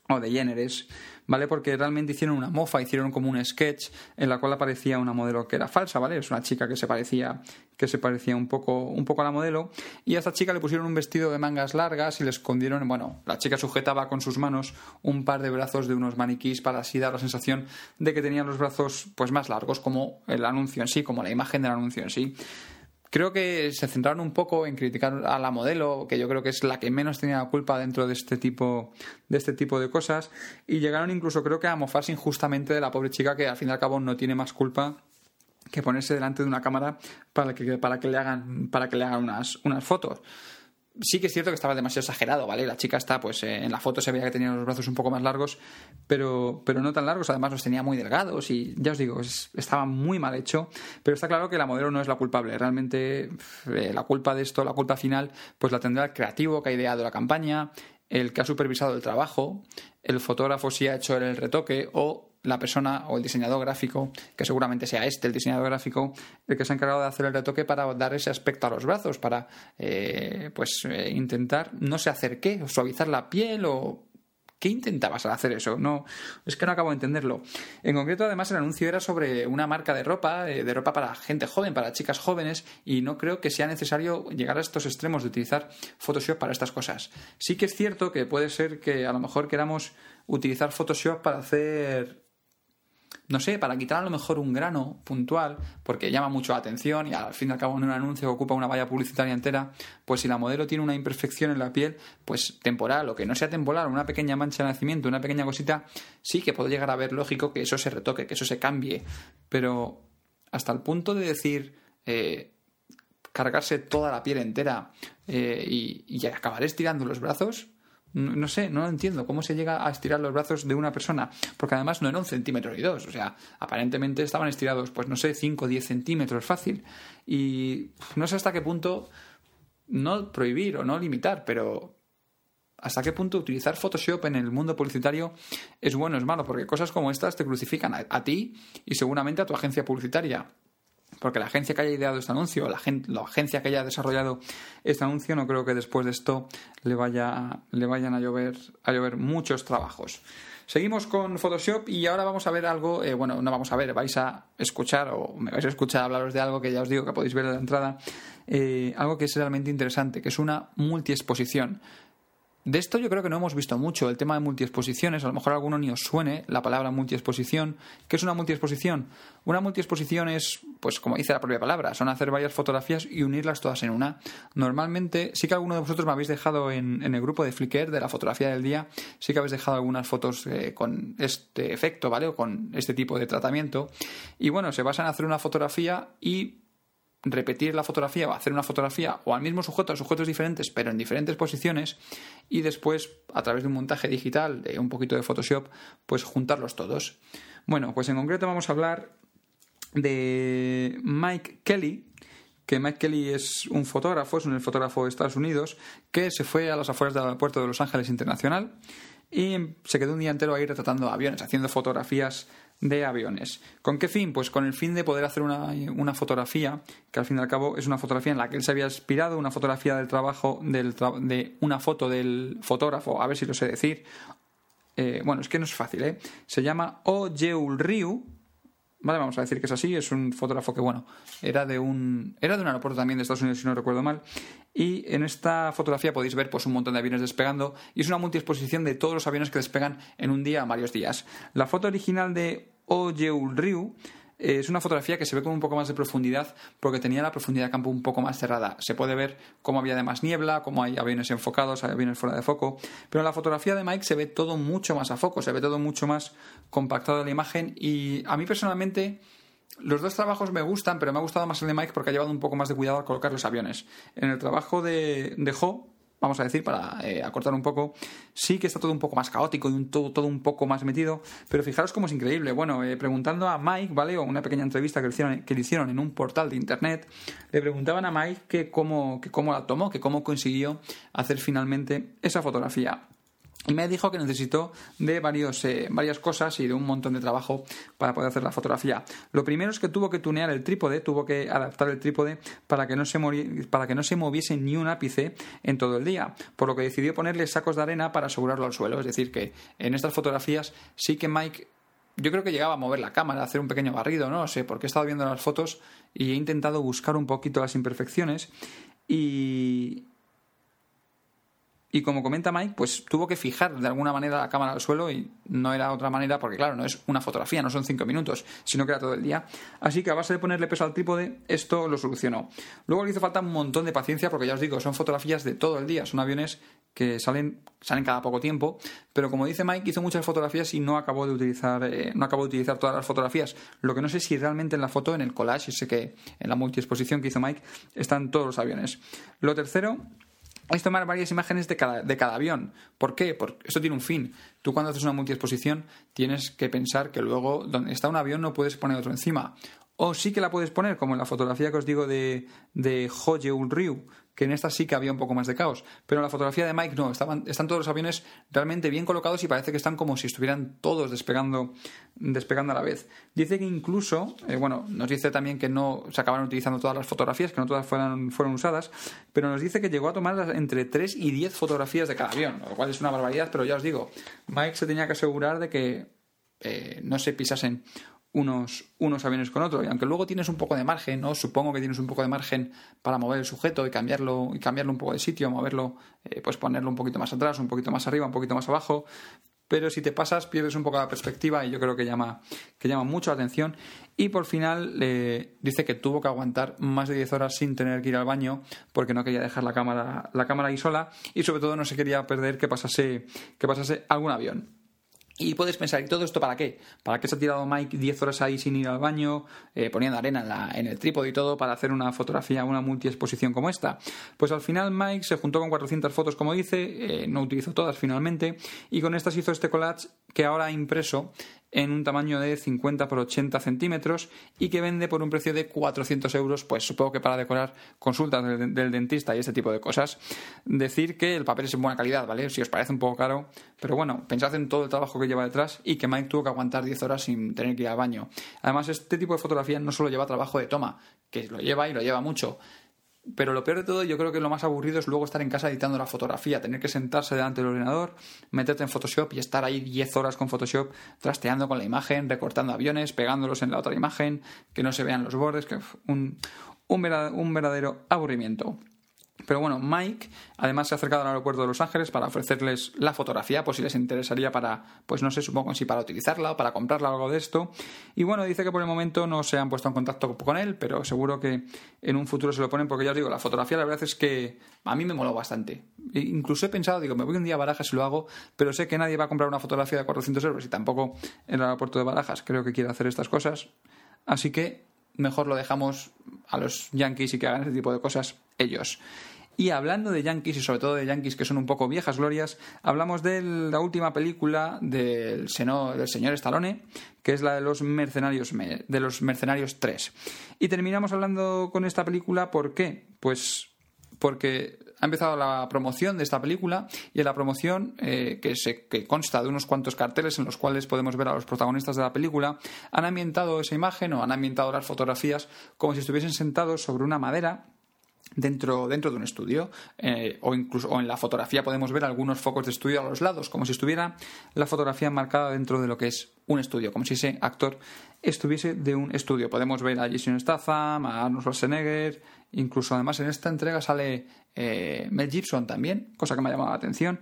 o de Géneres ¿vale? Porque realmente hicieron una mofa, hicieron como un sketch en la cual aparecía una modelo que era falsa, ¿vale? Es una chica que se parecía que se parecía un poco, un poco a la modelo, y a esta chica le pusieron un vestido de mangas largas y le escondieron, bueno, la chica sujetaba con sus manos un par de brazos de unos maniquís para así dar la sensación de que tenía los brazos pues más largos, como el anuncio en sí, como la imagen del anuncio en sí creo que se centraron un poco en criticar a la modelo, que yo creo que es la que menos tenía culpa dentro de este tipo de este tipo de cosas, y llegaron incluso creo que a mofarse injustamente de la pobre chica que al fin y al cabo no tiene más culpa que ponerse delante de una cámara para que, para que le hagan para que le hagan unas, unas fotos sí que es cierto que estaba demasiado exagerado, ¿vale? La chica está, pues eh, en la foto se veía que tenía los brazos un poco más largos, pero, pero no tan largos, además los tenía muy delgados y ya os digo, estaba muy mal hecho, pero está claro que la modelo no es la culpable, realmente eh, la culpa de esto, la culpa final, pues la tendrá el creativo que ha ideado la campaña, el que ha supervisado el trabajo, el fotógrafo si ha hecho el retoque o la persona o el diseñador gráfico, que seguramente sea este el diseñador gráfico, el que se ha encargado de hacer el retoque para dar ese aspecto a los brazos, para eh, pues eh, intentar, no sé hacer qué, suavizar la piel o ¿Qué intentabas al hacer eso? No, es que no acabo de entenderlo. En concreto, además, el anuncio era sobre una marca de ropa, eh, de ropa para gente joven, para chicas jóvenes, y no creo que sea necesario llegar a estos extremos de utilizar Photoshop para estas cosas. Sí que es cierto que puede ser que a lo mejor queramos utilizar Photoshop para hacer no sé, para quitar a lo mejor un grano puntual, porque llama mucho la atención y al fin y al cabo en un anuncio ocupa una valla publicitaria entera, pues si la modelo tiene una imperfección en la piel, pues temporal o que no sea temporal, una pequeña mancha de nacimiento, una pequeña cosita, sí que puede llegar a ver lógico que eso se retoque, que eso se cambie, pero hasta el punto de decir eh, cargarse toda la piel entera eh, y, y acabar estirando los brazos, no, sé, no lo entiendo. ¿Cómo se llega a estirar los brazos de una persona? Porque además no era un centímetro ni dos. O sea, aparentemente estaban estirados, pues no sé, 5 o 10 centímetros fácil. Y no sé hasta qué punto, no prohibir o no limitar, pero hasta qué punto utilizar Photoshop en el mundo publicitario es bueno o es malo, porque cosas como estas te crucifican a, ti y seguramente a tu agencia publicitaria. Porque la agencia que haya ideado este anuncio, la, la agencia que haya desarrollado este anuncio, no creo que después de esto le, vaya, le vayan a llover, a llover muchos trabajos. Seguimos con Photoshop y ahora vamos a ver algo, eh, bueno, no vamos a ver, vais a escuchar o me vais a escuchar hablaros de algo que ya os digo que podéis ver en la entrada, eh, algo que es realmente interesante, que es una multiexposición. De esto yo creo que no hemos visto mucho, el tema de multiexposiciones, a lo mejor a alguno ni os suene la palabra multiexposición. ¿Qué es una multiexposición? Una multiexposición es, pues como dice la propia palabra, son hacer varias fotografías y unirlas todas en una. Normalmente, sí que alguno de vosotros me habéis dejado en, el grupo de Flickr de la fotografía del día, sí que habéis dejado algunas fotos eh, con este efecto, ¿vale? O con este tipo de tratamiento. Y bueno, se basa en hacer una fotografía y repetir la fotografía o hacer una fotografía o al mismo sujeto, a sujetos diferentes, pero en diferentes posiciones, y después, a través de un montaje digital, de un poquito de Photoshop, pues juntarlos todos. Bueno, pues en concreto vamos a hablar de Mike Kelly, que Mike Kelly es un fotógrafo, es un fotógrafo de Estados Unidos, que se fue a las afueras del aeropuerto de Los Ángeles Internacional y se quedó un día entero ahí retratando aviones, haciendo fotografías de aviones. ¿Con qué fin? Pues con el fin de poder hacer una, fotografía, que al fin y al cabo es una fotografía en la que él se había inspirado, una fotografía del trabajo, de una foto del fotógrafo, a ver si lo sé decir. Eh, bueno, es que no es fácil, ¿eh? Se llama O Jeul Ryu, Vale, vamos a decir que es así, es un fotógrafo que, bueno, era de un, era de un aeropuerto también de Estados Unidos, si no recuerdo mal, y en esta fotografía podéis ver pues, un montón de aviones despegando, y es una multiexposición de todos los aviones que despegan en un día a varios días. La foto original de Ojeul Ryu es una fotografía que se ve con un poco más de profundidad porque tenía la profundidad de campo un poco más cerrada. Se puede ver cómo había además niebla, cómo hay aviones enfocados, hay aviones fuera de foco. Pero en la fotografía de Mike se ve todo mucho más a foco, se ve todo mucho más compactado la imagen y a mí personalmente... Los dos trabajos me gustan, pero me ha gustado más el de Mike porque ha llevado un poco más de cuidado al colocar los aviones. En el trabajo de, de vamos a decir, para eh, acortar un poco, sí que está todo un poco más caótico y un, todo, todo un poco más metido, pero fijaros cómo es increíble. Bueno, eh, preguntando a Mike, ¿vale? O una pequeña entrevista que le, hicieron, que le hicieron en un portal de internet, le preguntaban a Mike que cómo, que cómo la tomó, que cómo consiguió hacer finalmente esa fotografía. Y me dijo que necesitó de varios, eh, varias cosas y de un montón de trabajo para poder hacer la fotografía. Lo primero es que tuvo que tunear el trípode, tuvo que adaptar el trípode para que no se, para que no se moviese ni un ápice en todo el día, por lo que decidió ponerle sacos de arena para asegurarlo al suelo. Es decir, que en estas fotografías sí que Mike yo creo que llegaba a mover la cámara, a hacer un pequeño barrido, no sé, porque he estado viendo las fotos y he intentado buscar un poquito las imperfecciones y, y como comenta Mike, pues tuvo que fijar de alguna manera la cámara al suelo y no era otra manera porque, claro, no es una fotografía, no son cinco minutos, sino que era todo el día. Así que a base de ponerle peso al trípode, esto lo solucionó. Luego le hizo falta un montón de paciencia porque ya os digo, son fotografías de todo el día, son aviones que salen, salen cada poco tiempo, pero como dice Mike, hizo muchas fotografías y no acabó de utilizar, eh, no acabó de utilizar todas las fotografías. Lo que no sé si realmente en la foto, en el collage, sé que en la multiexposición que hizo Mike, están todos los aviones. Lo tercero es tomar varias imágenes de cada, de cada avión. ¿Por qué? Porque esto tiene un fin. Tú cuando haces una multiexposición tienes que pensar que luego donde está un avión no puedes poner otro encima. O sí que la puedes poner, como en la fotografía que os digo de, de Ryu, que en esta sí que había un poco más de caos. Pero en la fotografía de Mike no, están todos los aviones realmente bien colocados y parece que están como si estuvieran todos despegando, despegando a la vez. Dice que incluso, eh, bueno, nos dice también que no se acabaron utilizando todas las fotografías, que no todas fueron, fueron usadas, pero nos dice que llegó a tomar entre 3 y 10 fotografías de cada avión, lo cual es una barbaridad, pero ya os digo, Mike se tenía que asegurar de que eh, no se pisasen unos, unos aviones con otros. Y aunque luego tienes un poco de margen, ¿no? Supongo que tienes un poco de margen para mover el sujeto y cambiarlo, y cambiarlo un poco de sitio, moverlo, eh, pues ponerlo un poquito más atrás, un poquito más arriba, un poquito más abajo. Pero si te pasas, pierdes un poco la perspectiva y yo creo que llama, que llama mucho la atención. Y por final eh, dice que tuvo que aguantar más de 10 horas sin tener que ir al baño porque no quería dejar la cámara, la cámara ahí sola y sobre todo no se quería perder que pasase, que pasase algún avión. Y puedes pensar, ¿y todo esto para qué? ¿Para qué se ha tirado Mike 10 horas ahí sin ir al baño, eh, poniendo arena en, la, en, el trípode y todo para hacer una fotografía, una multiexposición como esta? Pues al final Mike se juntó con 400 fotos, como dice, eh, no utilizó todas finalmente, y con estas hizo este collage que ahora ha impreso en un tamaño de 50 por 80 centímetros y que vende por un precio de 400 euros, pues supongo que para decorar consultas del, del, dentista y ese tipo de cosas. Decir que el papel es en buena calidad, ¿vale? Si os parece un poco caro, pero bueno, pensad en todo el trabajo que lleva detrás y que Mike tuvo que aguantar 10 horas sin tener que ir al baño. Además, este tipo de fotografía no solo lleva trabajo de toma, que lo lleva y lo lleva mucho, pero lo peor de todo, yo creo que lo más aburrido es luego estar en casa editando la fotografía, tener que sentarse delante del ordenador, meterte en Photoshop y estar ahí 10 horas con Photoshop trasteando con la imagen, recortando aviones, pegándolos en la otra imagen, que no se vean los bordes, que un, un verdadero aburrimiento. Pero bueno, Mike además se ha acercado al aeropuerto de Los Ángeles para ofrecerles la fotografía, pues si les interesaría para, pues no sé, supongo si para utilizarla o para comprarla o algo de esto. Y bueno, dice que por el momento no se han puesto en contacto con él, pero seguro que en un futuro se lo ponen, porque ya os digo, la fotografía la verdad es que a mí me moló bastante. E incluso he pensado, digo, me voy un día a Barajas y lo hago, pero sé que nadie va a comprar una fotografía de 400 euros y tampoco en el aeropuerto de Barajas creo que quiera hacer estas cosas. Así que mejor lo dejamos a los yankees y que hagan ese tipo de cosas ellos. Y hablando de Yankees y sobre todo de Yankees que son un poco viejas glorias, hablamos de la última película del, del señor Stallone, que es la de los mercenarios de los mercenarios 3. Y terminamos hablando con esta película ¿por qué? Pues porque ha empezado la promoción de esta película y en la promoción eh, que, se, que consta de unos cuantos carteles en los cuales podemos ver a los protagonistas de la película han ambientado esa imagen o han ambientado las fotografías como si estuviesen sentados sobre una madera dentro, dentro de un estudio eh, o incluso o en la fotografía podemos ver algunos focos de estudio a los lados como si estuviera la fotografía marcada dentro de lo que es un estudio como si ese actor estuviese de un estudio. Podemos ver a Jason Statham a Arnold Schwarzenegger incluso además en esta entrega sale eh, Mel Gibson también cosa que me ha llamado la atención.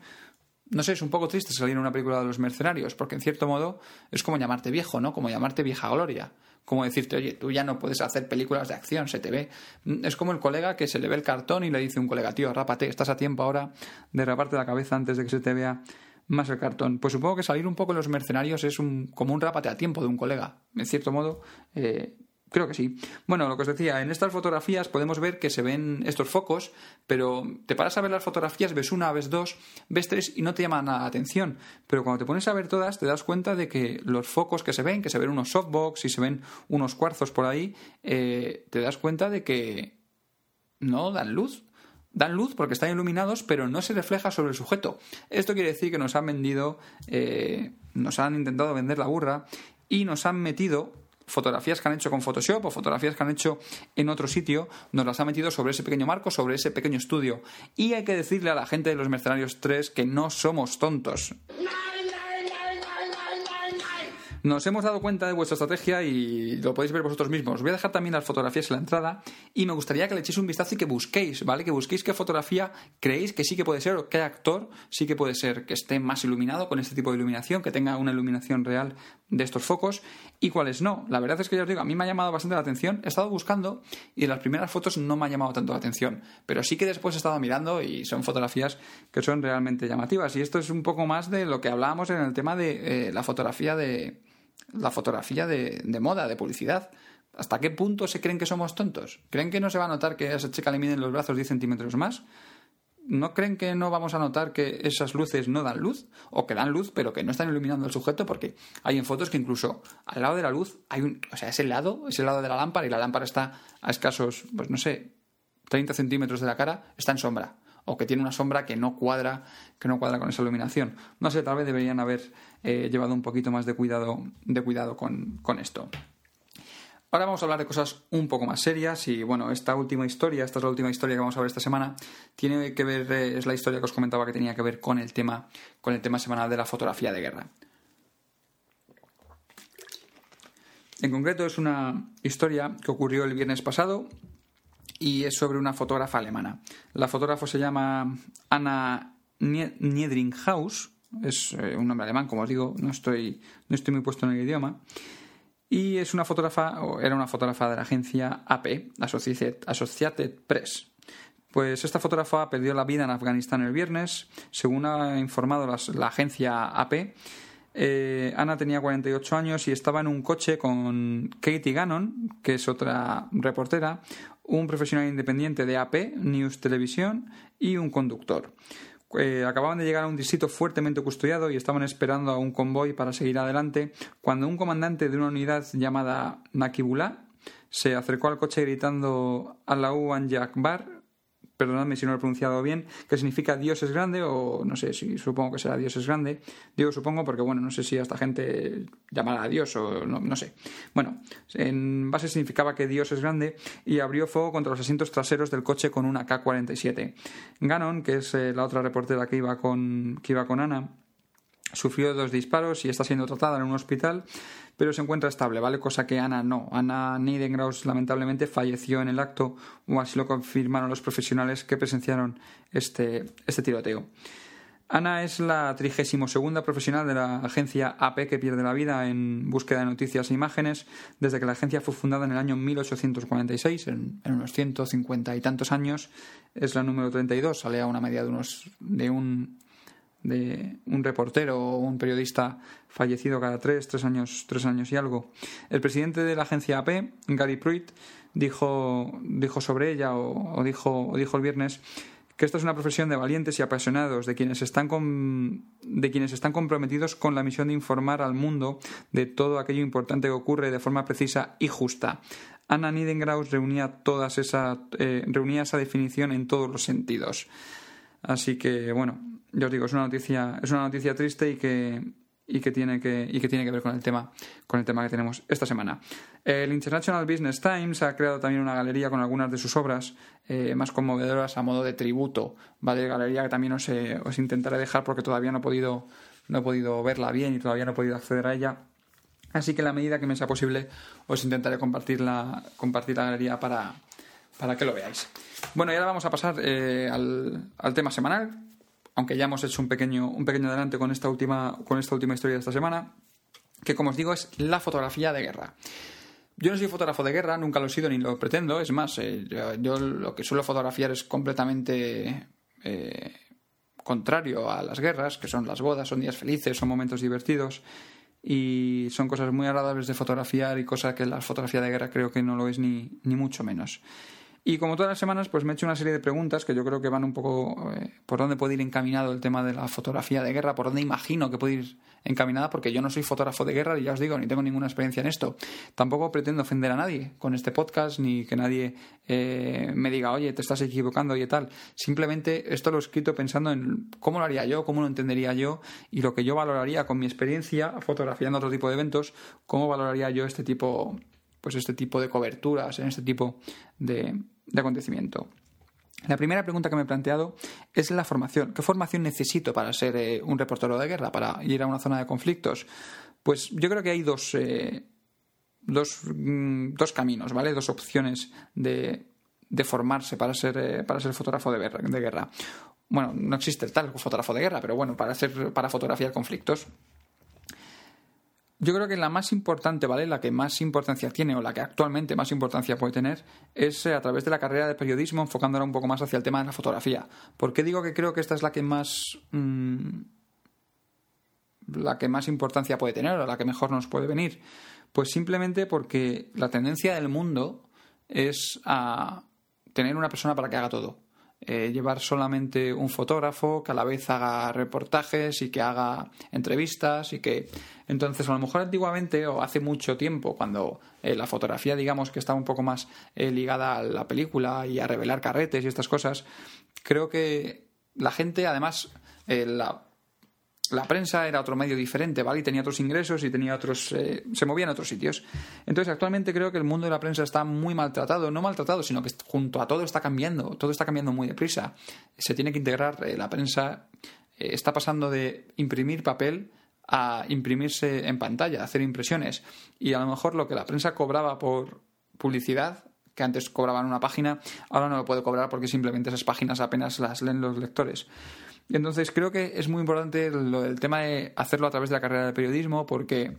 No sé, es un poco triste salir en una película de los mercenarios, porque en cierto modo es como llamarte viejo, ¿no? Como llamarte vieja gloria como decirte, oye, tú ya no puedes hacer películas de acción, se te ve. Mm, es como el colega que se le ve el cartón y le dice un colega, tío, rápate, estás a tiempo ahora de raparte la cabeza antes de que se te vea más el cartón. Pues supongo que salir un poco en los mercenarios es un, como un rápate a tiempo de un colega. En cierto modo, eh, Creo que sí. Bueno, lo que os decía, en estas fotografías podemos ver que se ven estos focos, pero te paras a ver las fotografías, ves una, ves dos, ves tres y no te llama nada la atención. Pero cuando te pones a ver todas, te das cuenta de que los focos que se ven, que se ven unos softbox y se ven unos cuarzos por ahí, eh, te das cuenta de que no dan luz. Dan luz porque están iluminados, pero no se refleja sobre el sujeto. Esto quiere decir que nos han vendido, eh, nos han intentado vender la burra y nos han metido fotografías que han hecho con Photoshop o fotografías que han hecho en otro sitio, nos las ha metido sobre ese pequeño marco, sobre ese pequeño estudio. Y hay que decirle a la gente de los Mercenarios 3 que no somos tontos. Nos hemos dado cuenta de vuestra estrategia y lo podéis ver vosotros mismos. Os voy a dejar también las fotografías en la entrada y me gustaría que le echéis un vistazo y que busquéis, ¿vale? Que busquéis qué fotografía creéis que sí que puede ser o qué actor sí que puede ser que esté más iluminado con este tipo de iluminación, que tenga una iluminación real de estos focos y cuáles no. La verdad es que ya os digo, a mí me ha llamado bastante la atención. He estado buscando y en las primeras fotos no me ha llamado tanto la atención, pero sí que después he estado mirando y son fotografías que son realmente llamativas. Y esto es un poco más de lo que hablábamos en el tema de eh, la fotografía de la fotografía de, moda, de publicidad. ¿Hasta qué punto se creen que somos tontos? ¿Creen que no se va a notar que a esa chica le miden los brazos 10 centímetros más? ¿No creen que no vamos a notar que esas luces no dan luz? O que dan luz, pero que no están iluminando al sujeto, porque hay en fotos que incluso al lado de la luz hay un. O sea, ese lado, ese lado de la lámpara, y la lámpara está a escasos, pues no sé, 30 centímetros de la cara está en sombra o que tiene una sombra que no cuadra que no cuadra con esa iluminación no sé tal vez deberían haber eh, llevado un poquito más de cuidado de cuidado con, con esto Ahora vamos a hablar de cosas un poco más serias y bueno, esta última historia, esta es la última historia que vamos a ver esta semana, tiene que ver, eh, es la historia que os comentaba que tenía que ver con el tema, con el tema semanal de la fotografía de guerra. En concreto es una historia que ocurrió el viernes pasado y es sobre una fotógrafa alemana. La fotógrafa se llama Anna Niedringhaus, es eh, un nombre alemán, como os digo, no estoy, no estoy muy puesto en el idioma. Y es una fotógrafa, era una fotógrafa de la agencia AP, Associated, Press. Pues esta fotógrafa perdió la vida en Afganistán el viernes, según ha informado la agencia AP. Eh, Ana tenía 48 años y estaba en un coche con Katie Gannon, que es otra reportera, un profesional independiente de AP, News Televisión y un conductor. Eh, acababan de llegar a un distrito fuertemente custodiado y estaban esperando a un convoy para seguir adelante cuando un comandante de una unidad llamada Nakibullah se acercó al coche gritando Allahu Akbar perdonadme si no lo he pronunciado bien, que significa Dios es grande, o no sé si supongo que será Dios es grande. Digo supongo porque, bueno, no sé si a esta gente llamará a Dios o no, sé. Bueno, en base significaba que Dios es grande y abrió fuego contra los asientos traseros del coche con una K-47. Gannon, que es eh, la otra reportera que iba con, que iba con Ana, sufrió dos disparos y está siendo tratada en un hospital pero se encuentra estable, ¿vale? Cosa que Ana no. Ana Nidengraus lamentablemente falleció en el acto, o así lo confirmaron los profesionales que presenciaron este, este tiroteo. Ana es la 32 profesional de la agencia AP que pierde la vida en búsqueda de noticias e imágenes desde que la agencia fue fundada en el año 1846, en, en unos 150 y tantos años. Es la número 32, sale a una media de, unos, de un de un reportero o un periodista fallecido cada tres, tres años, tres años y algo. El presidente de la agencia AP, Gary Pruitt, dijo, dijo sobre ella o, dijo, o dijo el viernes que esta es una profesión de valientes y apasionados, de quienes, están de quienes están comprometidos con la misión de informar al mundo de todo aquello importante que ocurre de forma precisa y justa. Anna Nidengraus reunía, todas esa, eh, reunía esa definición en todos los sentidos. Así que, bueno, yo os digo, es una noticia, es una noticia triste y que, y que tiene que y que tiene que ver con el tema con el tema que tenemos esta semana. El International Business Times ha creado también una galería con algunas de sus obras eh, más conmovedoras a modo de tributo, vale galería que también os, eh, os intentaré dejar porque todavía no he podido no he podido verla bien y todavía no he podido acceder a ella. Así que en la medida que me sea posible os intentaré compartir la compartir la galería para para que lo veáis. Bueno, y ahora vamos a pasar eh, al, al tema semanal, aunque ya hemos hecho un pequeño, un pequeño adelante con esta, última, con esta última historia de esta semana, que como os digo es la fotografía de guerra. Yo no soy fotógrafo de guerra, nunca lo he sido ni lo pretendo, es más, eh, yo, lo que suelo fotografiar es completamente eh, contrario a las guerras, que son las bodas, son días felices, son momentos divertidos y son cosas muy agradables de fotografiar y cosas que la fotografía de guerra creo que no lo es ni, ni mucho menos. Y como todas las semanas, pues me he hecho una serie de preguntas que yo creo que van un poco eh, por dónde puede ir encaminado el tema de la fotografía de guerra, por dónde imagino que puede ir encaminada, porque yo no soy fotógrafo de guerra y ya os digo, ni tengo ninguna experiencia en esto. Tampoco pretendo ofender a nadie con este podcast, ni que nadie eh, me diga, oye, te estás equivocando y tal. Simplemente esto lo he escrito pensando en cómo lo haría yo, cómo lo entendería yo y lo que yo valoraría con mi experiencia fotografiando otro tipo de eventos, cómo valoraría yo este tipo pues este tipo de coberturas, en este tipo de, acontecimiento. La primera pregunta que me he planteado es la formación. ¿Qué formación necesito para ser eh, un reportero de guerra, para ir a una zona de conflictos? Pues yo creo que hay dos, eh, mm, dos, caminos, ¿vale? Dos opciones de, formarse para ser, eh, para ser fotógrafo de de guerra. Bueno, no existe el tal fotógrafo de guerra, pero bueno, para, ser, para fotografiar conflictos yo creo que la más importante, ¿vale? La que más importancia tiene o la que actualmente más importancia puede tener es eh, a través de la carrera de periodismo enfocándola un poco más hacia el tema de la fotografía. ¿Por qué digo que creo que esta es la que más mm, la que más importancia puede tener o la que mejor nos puede venir? Pues simplemente porque la tendencia del mundo es a tener una persona para que haga todo. Eh, llevar solamente un fotógrafo que a la vez haga reportajes y que haga entrevistas y que entonces a lo mejor antiguamente o hace mucho tiempo cuando eh, la fotografía digamos que estaba un poco más eh, ligada a la película y a revelar carretes y estas cosas creo que la gente además la la prensa era otro medio diferente, ¿vale? Y tenía otros ingresos y tenía otros. Eh, se movía en otros sitios. Entonces, actualmente creo que el mundo de la prensa está muy maltratado. No maltratado, sino que junto a todo está cambiando. Todo está cambiando muy deprisa. Se tiene que integrar. Eh, la prensa eh, está pasando de imprimir papel a imprimirse en pantalla, hacer impresiones. Y a lo mejor lo que la prensa cobraba por publicidad que antes cobraban una página, ahora no lo puede cobrar porque simplemente esas páginas apenas las leen los lectores. Entonces creo que es muy importante lo, el tema de hacerlo a través de la carrera de periodismo porque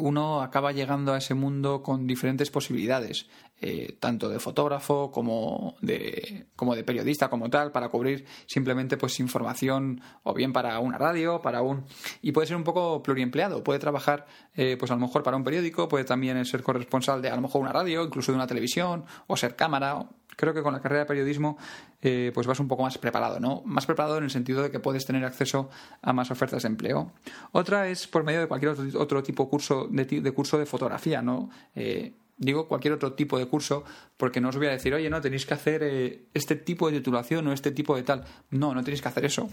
uno acaba llegando a ese mundo con diferentes posibilidades, eh, tanto de fotógrafo como de, como de periodista como tal, para cubrir simplemente pues información o bien para una radio, para un... y puede ser un poco pluriempleado, puede trabajar eh, pues a lo mejor para un periódico, puede también ser corresponsal de a lo mejor una radio, incluso de una televisión, o ser cámara, creo que con la carrera de periodismo eh, pues vas un poco más preparado, ¿no? Más preparado en el sentido de que puedes tener acceso a más ofertas de empleo. Otra es por medio de cualquier otro, tipo de curso de, de, curso de fotografía, ¿no? Eh, digo cualquier otro tipo de curso porque no os voy a decir, oye, no, tenéis que hacer eh, este tipo de titulación o este tipo de tal. No, no tenéis que hacer eso.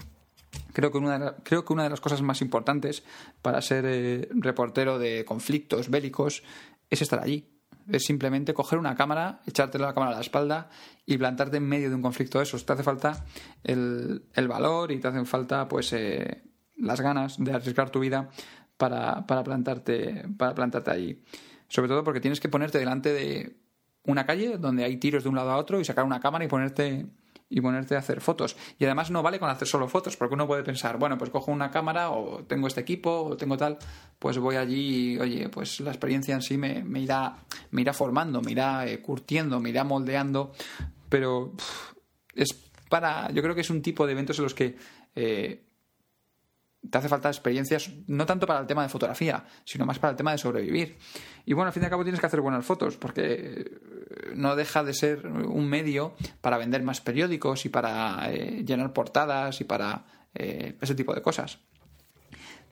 Creo que, una creo que una de las cosas más importantes para ser reportero de conflictos bélicos es estar allí es simplemente coger una cámara, echarte la cámara a la espalda y plantarte en medio de un conflicto de esos. Te hace falta el, valor y te hacen falta pues eh, las ganas de arriesgar tu vida para, para, plantarte, para plantarte allí. Sobre todo porque tienes que ponerte delante de una calle donde hay tiros de un lado a otro y sacar una cámara y ponerte y ponerte a hacer fotos. Y además no vale con hacer solo fotos, porque uno puede pensar, bueno, pues cojo una cámara o tengo este equipo o tengo tal, pues voy allí y, oye, pues la experiencia en sí me, irá, me irá formando, me irá eh, curtiendo, me irá moldeando, pero es para, yo creo que es un tipo de eventos en los que eh, te hace falta experiencias, no tanto para el tema de fotografía, sino más para el tema de sobrevivir. Y bueno, al fin y al cabo tienes que hacer buenas fotos, porque no deja de ser un medio para vender más periódicos y para eh, llenar portadas y para eh, ese tipo de cosas.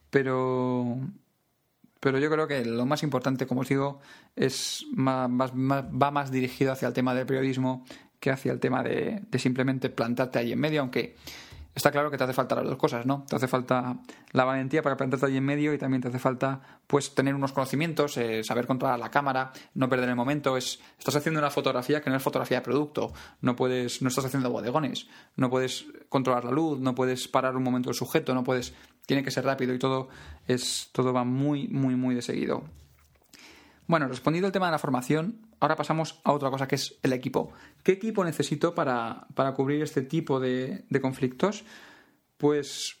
Pero, pero yo creo que lo más importante, como os digo, es va más dirigido hacia el tema del periodismo que hacia el tema de, de simplemente plantarte ahí en medio, aunque está claro que te hace falta las dos cosas, ¿no? Te hace falta la valentía para plantarte allí en medio y también te hace falta, pues, tener unos conocimientos, eh, saber controlar la cámara, no perder el momento. Es, estás haciendo una fotografía que no es fotografía de producto, no puedes, no estás haciendo bodegones, no puedes controlar la luz, no puedes parar un momento el sujeto, no puedes, tiene que ser rápido y todo es, todo va muy, muy, muy de seguido. Bueno, respondiendo al tema de la formación, ahora pasamos a otra cosa que es el equipo. ¿Qué equipo necesito para, cubrir este tipo de, conflictos? Pues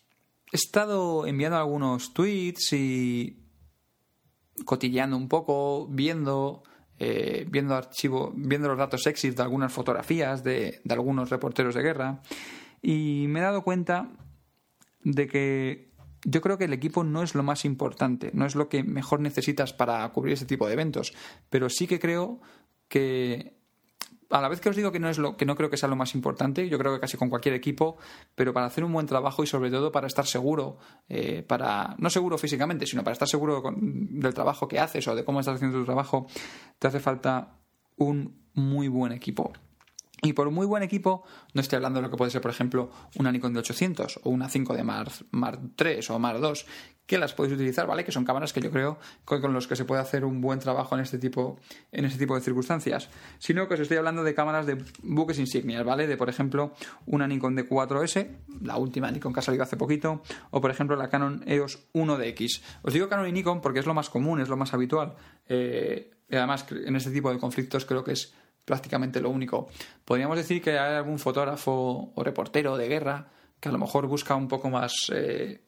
he estado enviando algunos tweets y cotilleando un poco, viendo, eh, viendo archivo, viendo los datos sexy de algunas fotografías de, de algunos reporteros de guerra y me he dado cuenta de que yo creo que el equipo no es lo más importante, no es lo que mejor necesitas para cubrir ese tipo de eventos, pero sí que creo que a la vez que os digo que no es lo que no creo que sea lo más importante, yo creo que casi con cualquier equipo, pero para hacer un buen trabajo y sobre todo para estar seguro, eh, para no seguro físicamente, sino para estar seguro del trabajo que haces o de cómo estás haciendo tu trabajo, te hace falta un muy buen equipo. Y por muy buen equipo, no estoy hablando de lo que puede ser, por ejemplo, una Nikon de 800 o una 5 de Mark, Mark 3 o Mark 2, que las podéis utilizar, ¿vale? Que son cámaras que yo creo con los que se puede hacer un buen trabajo en este tipo, en este tipo de circunstancias. Sino que os estoy hablando de cámaras de buques insignias, ¿vale? De, por ejemplo, una Nikon d 4S, la última Nikon que ha salido hace poquito, o por ejemplo la Canon EOS 1DX. Os digo Canon y Nikon porque es lo más común, es lo más habitual. Eh, y además, en este tipo de conflictos creo que es prácticamente lo único. Podríamos decir que hay algún fotógrafo o reportero de guerra que a lo mejor busca un poco más eh,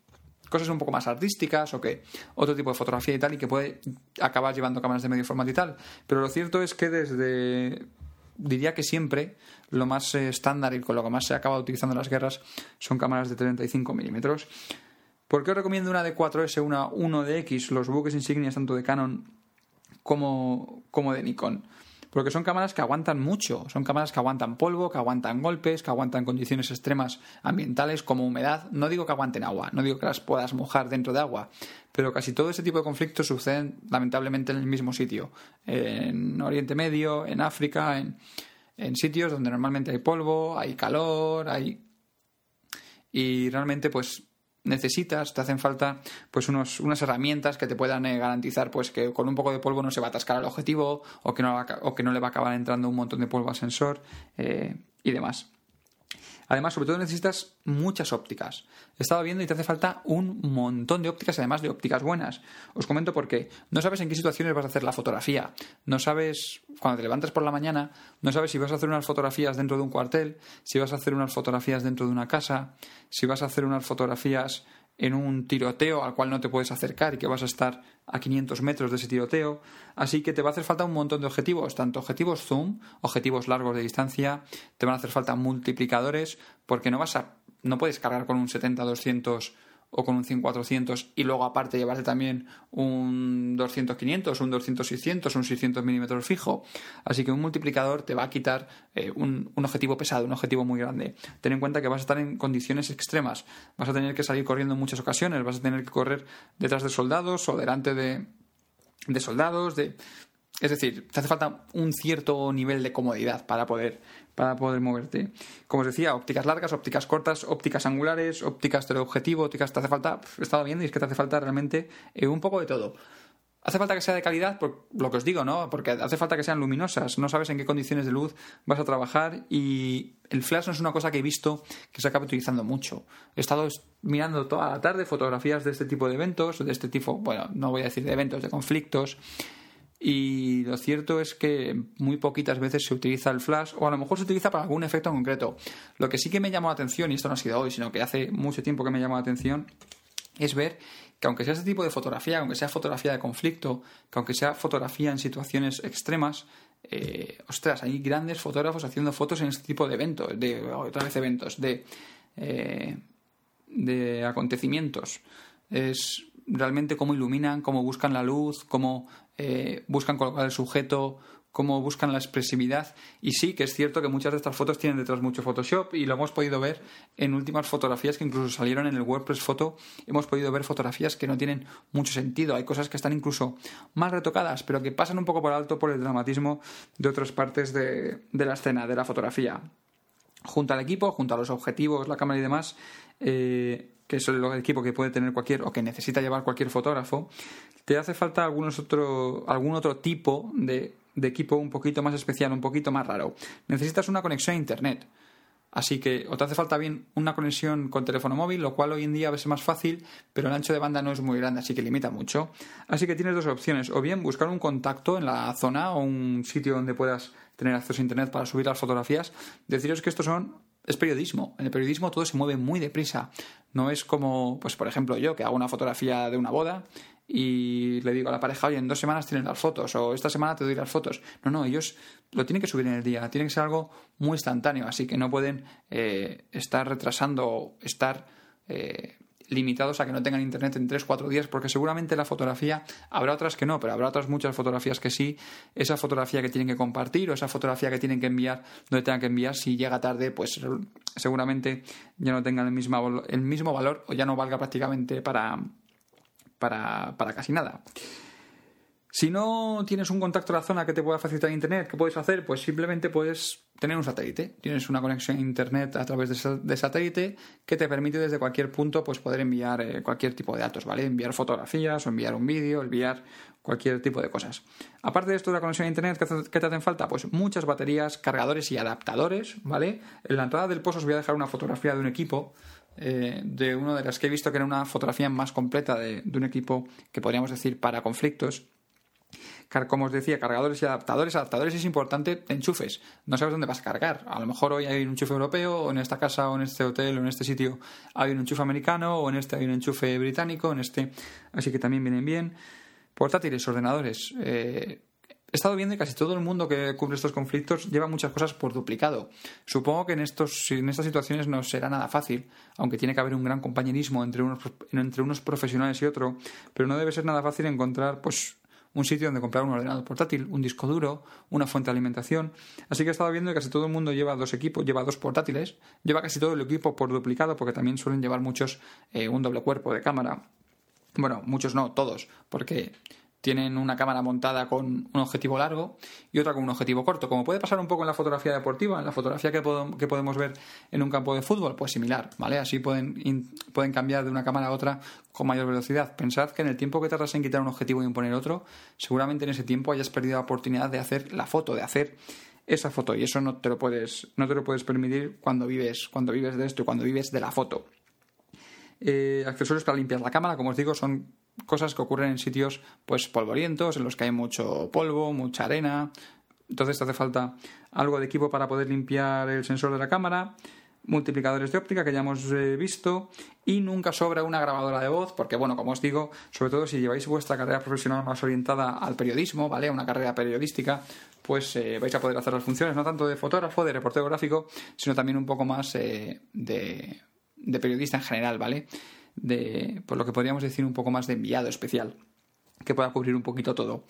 cosas un poco más artísticas o que otro tipo de fotografía y tal y que puede acabar llevando cámaras de medio formato y tal. Pero lo cierto es que desde diría que siempre lo más eh, estándar y con lo que más se acaba utilizando en las guerras son cámaras de 35 milímetros. ¿Por qué os recomiendo una de 4S, una 1 de X, los buques insignias tanto de Canon como, como de Nikon? Porque son cámaras que aguantan mucho, son cámaras que aguantan polvo, que aguantan golpes, que aguantan condiciones extremas ambientales como humedad. No digo que aguanten agua, no digo que las puedas mojar dentro de agua, pero casi todo ese tipo de conflictos suceden lamentablemente en el mismo sitio, en Oriente Medio, en África, en, sitios donde normalmente hay polvo, hay calor, hay y realmente pues necesitas, te hacen falta pues unos, unas herramientas que te puedan eh, garantizar pues que con un poco de polvo no se va a atascar al objetivo o que no, o que no le va a acabar entrando un montón de polvo al sensor eh, y demás. Además, sobre todo necesitas muchas ópticas. He estado viendo y te hace falta un montón de ópticas, además de ópticas buenas. Os comento por qué. No sabes en qué situaciones vas a hacer la fotografía. No sabes, cuando te levantas por la mañana, no sabes si vas a hacer unas fotografías dentro de un cuartel, si vas a hacer unas fotografías dentro de una casa, si vas a hacer unas fotografías en un tiroteo al cual no te puedes acercar y que vas a estar a 500 metros de ese tiroteo. Así que te va a hacer falta un montón de objetivos, tanto objetivos zoom, objetivos largos de distancia, te van a hacer falta multiplicadores, porque no vas a, no puedes cargar con un 70-200 o con un 100-400 y luego aparte llevarte también un 200-500, un 200-600, un 600 milímetros fijo. Así que un multiplicador te va a quitar eh, un, un, objetivo pesado, un objetivo muy grande. Ten en cuenta que vas a estar en condiciones extremas. Vas a tener que salir corriendo en muchas ocasiones, vas a tener que correr detrás de soldados o delante de, de soldados, de, es decir, te hace falta un cierto nivel de comodidad para poder, para poder moverte. Como os decía, ópticas largas, ópticas cortas, ópticas angulares, ópticas teleobjetivo, ópticas te hace falta, he estado viendo y es que te hace falta realmente eh, un poco de todo. Hace falta que sea de calidad, por lo que os digo, ¿no? Porque hace falta que sean luminosas. No sabes en qué condiciones de luz vas a trabajar y el flash no es una cosa que he visto que se acabe utilizando mucho. He estado mirando toda la tarde fotografías de este tipo de eventos, de este tipo, bueno, no voy a decir de eventos, de conflictos. Y lo cierto es que muy poquitas veces se utiliza el flash, o a lo mejor se utiliza para algún efecto en concreto. Lo que sí que me llamó la atención, y esto no ha sido hoy, sino que hace mucho tiempo que me llamó la atención, es ver que aunque sea este tipo de fotografía, aunque sea fotografía de conflicto, que aunque sea fotografía en situaciones extremas, eh, ostras, hay grandes fotógrafos haciendo fotos en este tipo de eventos, de otra vez eventos, de, eh, de acontecimientos. Es realmente cómo iluminan, cómo buscan la luz, cómo eh, buscan colocar el sujeto, cómo buscan la expresividad. Y sí, que es cierto que muchas de estas fotos tienen detrás mucho Photoshop y lo hemos podido ver en últimas fotografías que incluso salieron en el WordPress Photo. Hemos podido ver fotografías que no tienen mucho sentido. Hay cosas que están incluso más retocadas, pero que pasan un poco por alto por el dramatismo de otras partes de, la escena, de la fotografía. Junto al equipo, junto a los objetivos, la cámara y demás, eh, que es el equipo que puede tener cualquier o que necesita llevar cualquier fotógrafo, te hace falta otro, algún otro tipo de, equipo un poquito más especial, un poquito más raro. Necesitas una conexión a Internet. Así que o te hace falta bien una conexión con teléfono móvil, lo cual hoy en día es más fácil, pero el ancho de banda no es muy grande, así que limita mucho. Así que tienes dos opciones, o bien buscar un contacto en la zona o un sitio donde puedas tener acceso a internet para subir las fotografías. Deciros que estos son es periodismo. En el periodismo todo se mueve muy deprisa. No es como, pues por ejemplo, yo que hago una fotografía de una boda y le digo a la pareja, oye, en dos semanas tienes las fotos o esta semana te doy las fotos. No, no, ellos lo tienen que subir en el día. Tiene que ser algo muy instantáneo, así que no pueden eh, estar retrasando o estar eh, limitados a que no tengan internet en 3-4 días, porque seguramente la fotografía habrá otras que no, pero habrá otras muchas fotografías que sí. Esa fotografía que tienen que compartir o esa fotografía que tienen que enviar donde tengan que enviar, si llega tarde, pues seguramente ya no tengan el mismo, el mismo valor o ya no valga prácticamente para, para, para casi nada. Si no tienes un contacto en la zona que te pueda facilitar internet, ¿qué puedes hacer? Pues simplemente puedes tener un satélite. Tienes una conexión a internet a través de, satélite que te permite desde cualquier punto pues poder enviar eh, cualquier tipo de datos, ¿vale? Enviar fotografías o enviar un vídeo, enviar cualquier tipo de cosas. Aparte de esto de la conexión a internet, ¿qué te hacen falta? Pues muchas baterías, cargadores y adaptadores, ¿vale? En la entrada del post os voy a dejar una fotografía de un equipo eh, de uno de las que he visto que era una fotografía más completa de, de un equipo que podríamos decir para conflictos como os decía, cargadores y adaptadores. Adaptadores es importante, enchufes. No sabes dónde vas a cargar. A lo mejor hoy hay un enchufe europeo, o en esta casa, o en este hotel, o en este sitio hay un enchufe americano, o en este hay un enchufe británico, en este. Así que también vienen bien. Portátiles, ordenadores. Eh, he estado viendo que casi todo el mundo que cubre estos conflictos lleva muchas cosas por duplicado. Supongo que en, estos, en estas situaciones no será nada fácil, aunque tiene que haber un gran compañerismo entre unos, profesionales y otro, pero no debe ser nada fácil encontrar pues un sitio donde comprar un ordenador portátil, un disco duro, una fuente de alimentación. Así que he estado viendo que casi todo el mundo lleva dos equipos, lleva dos portátiles, lleva casi todo el equipo por duplicado porque también suelen llevar muchos eh, un doble cuerpo de cámara. Bueno, muchos no, todos, porque tienen una cámara montada con un objetivo largo y otra con un objetivo corto. Como puede pasar un poco en la fotografía deportiva, en la fotografía que, que podemos ver en un campo de fútbol, pues similar, ¿vale? Así pueden, pueden cambiar de una cámara a otra con mayor velocidad. Pensad que en el tiempo que tardas en quitar un objetivo y poner otro, seguramente en ese tiempo hayas perdido la oportunidad de hacer la foto, de hacer esa foto y eso no te lo puedes no te lo puedes permitir cuando vives cuando vives de esto cuando vives de la foto eh, accesorios para limpiar la cámara como os digo son cosas que ocurren en sitios pues polvorientos, en los que hay mucho polvo, mucha arena. Entonces te hace falta algo de equipo para poder limpiar el sensor de la cámara, multiplicadores de óptica que ya hemos eh, visto y nunca sobra una grabadora de voz porque bueno, como os digo, sobre todo si lleváis vuestra carrera profesional más orientada al periodismo, ¿vale? Una carrera periodística, pues eh, vais a poder hacer las funciones no tanto de fotógrafo, de reportero gráfico, sino también un poco más eh, de, de periodista en general, ¿vale? De, por lo que podríamos decir, un poco más de enviado especial, que pueda cubrir un poquito todo.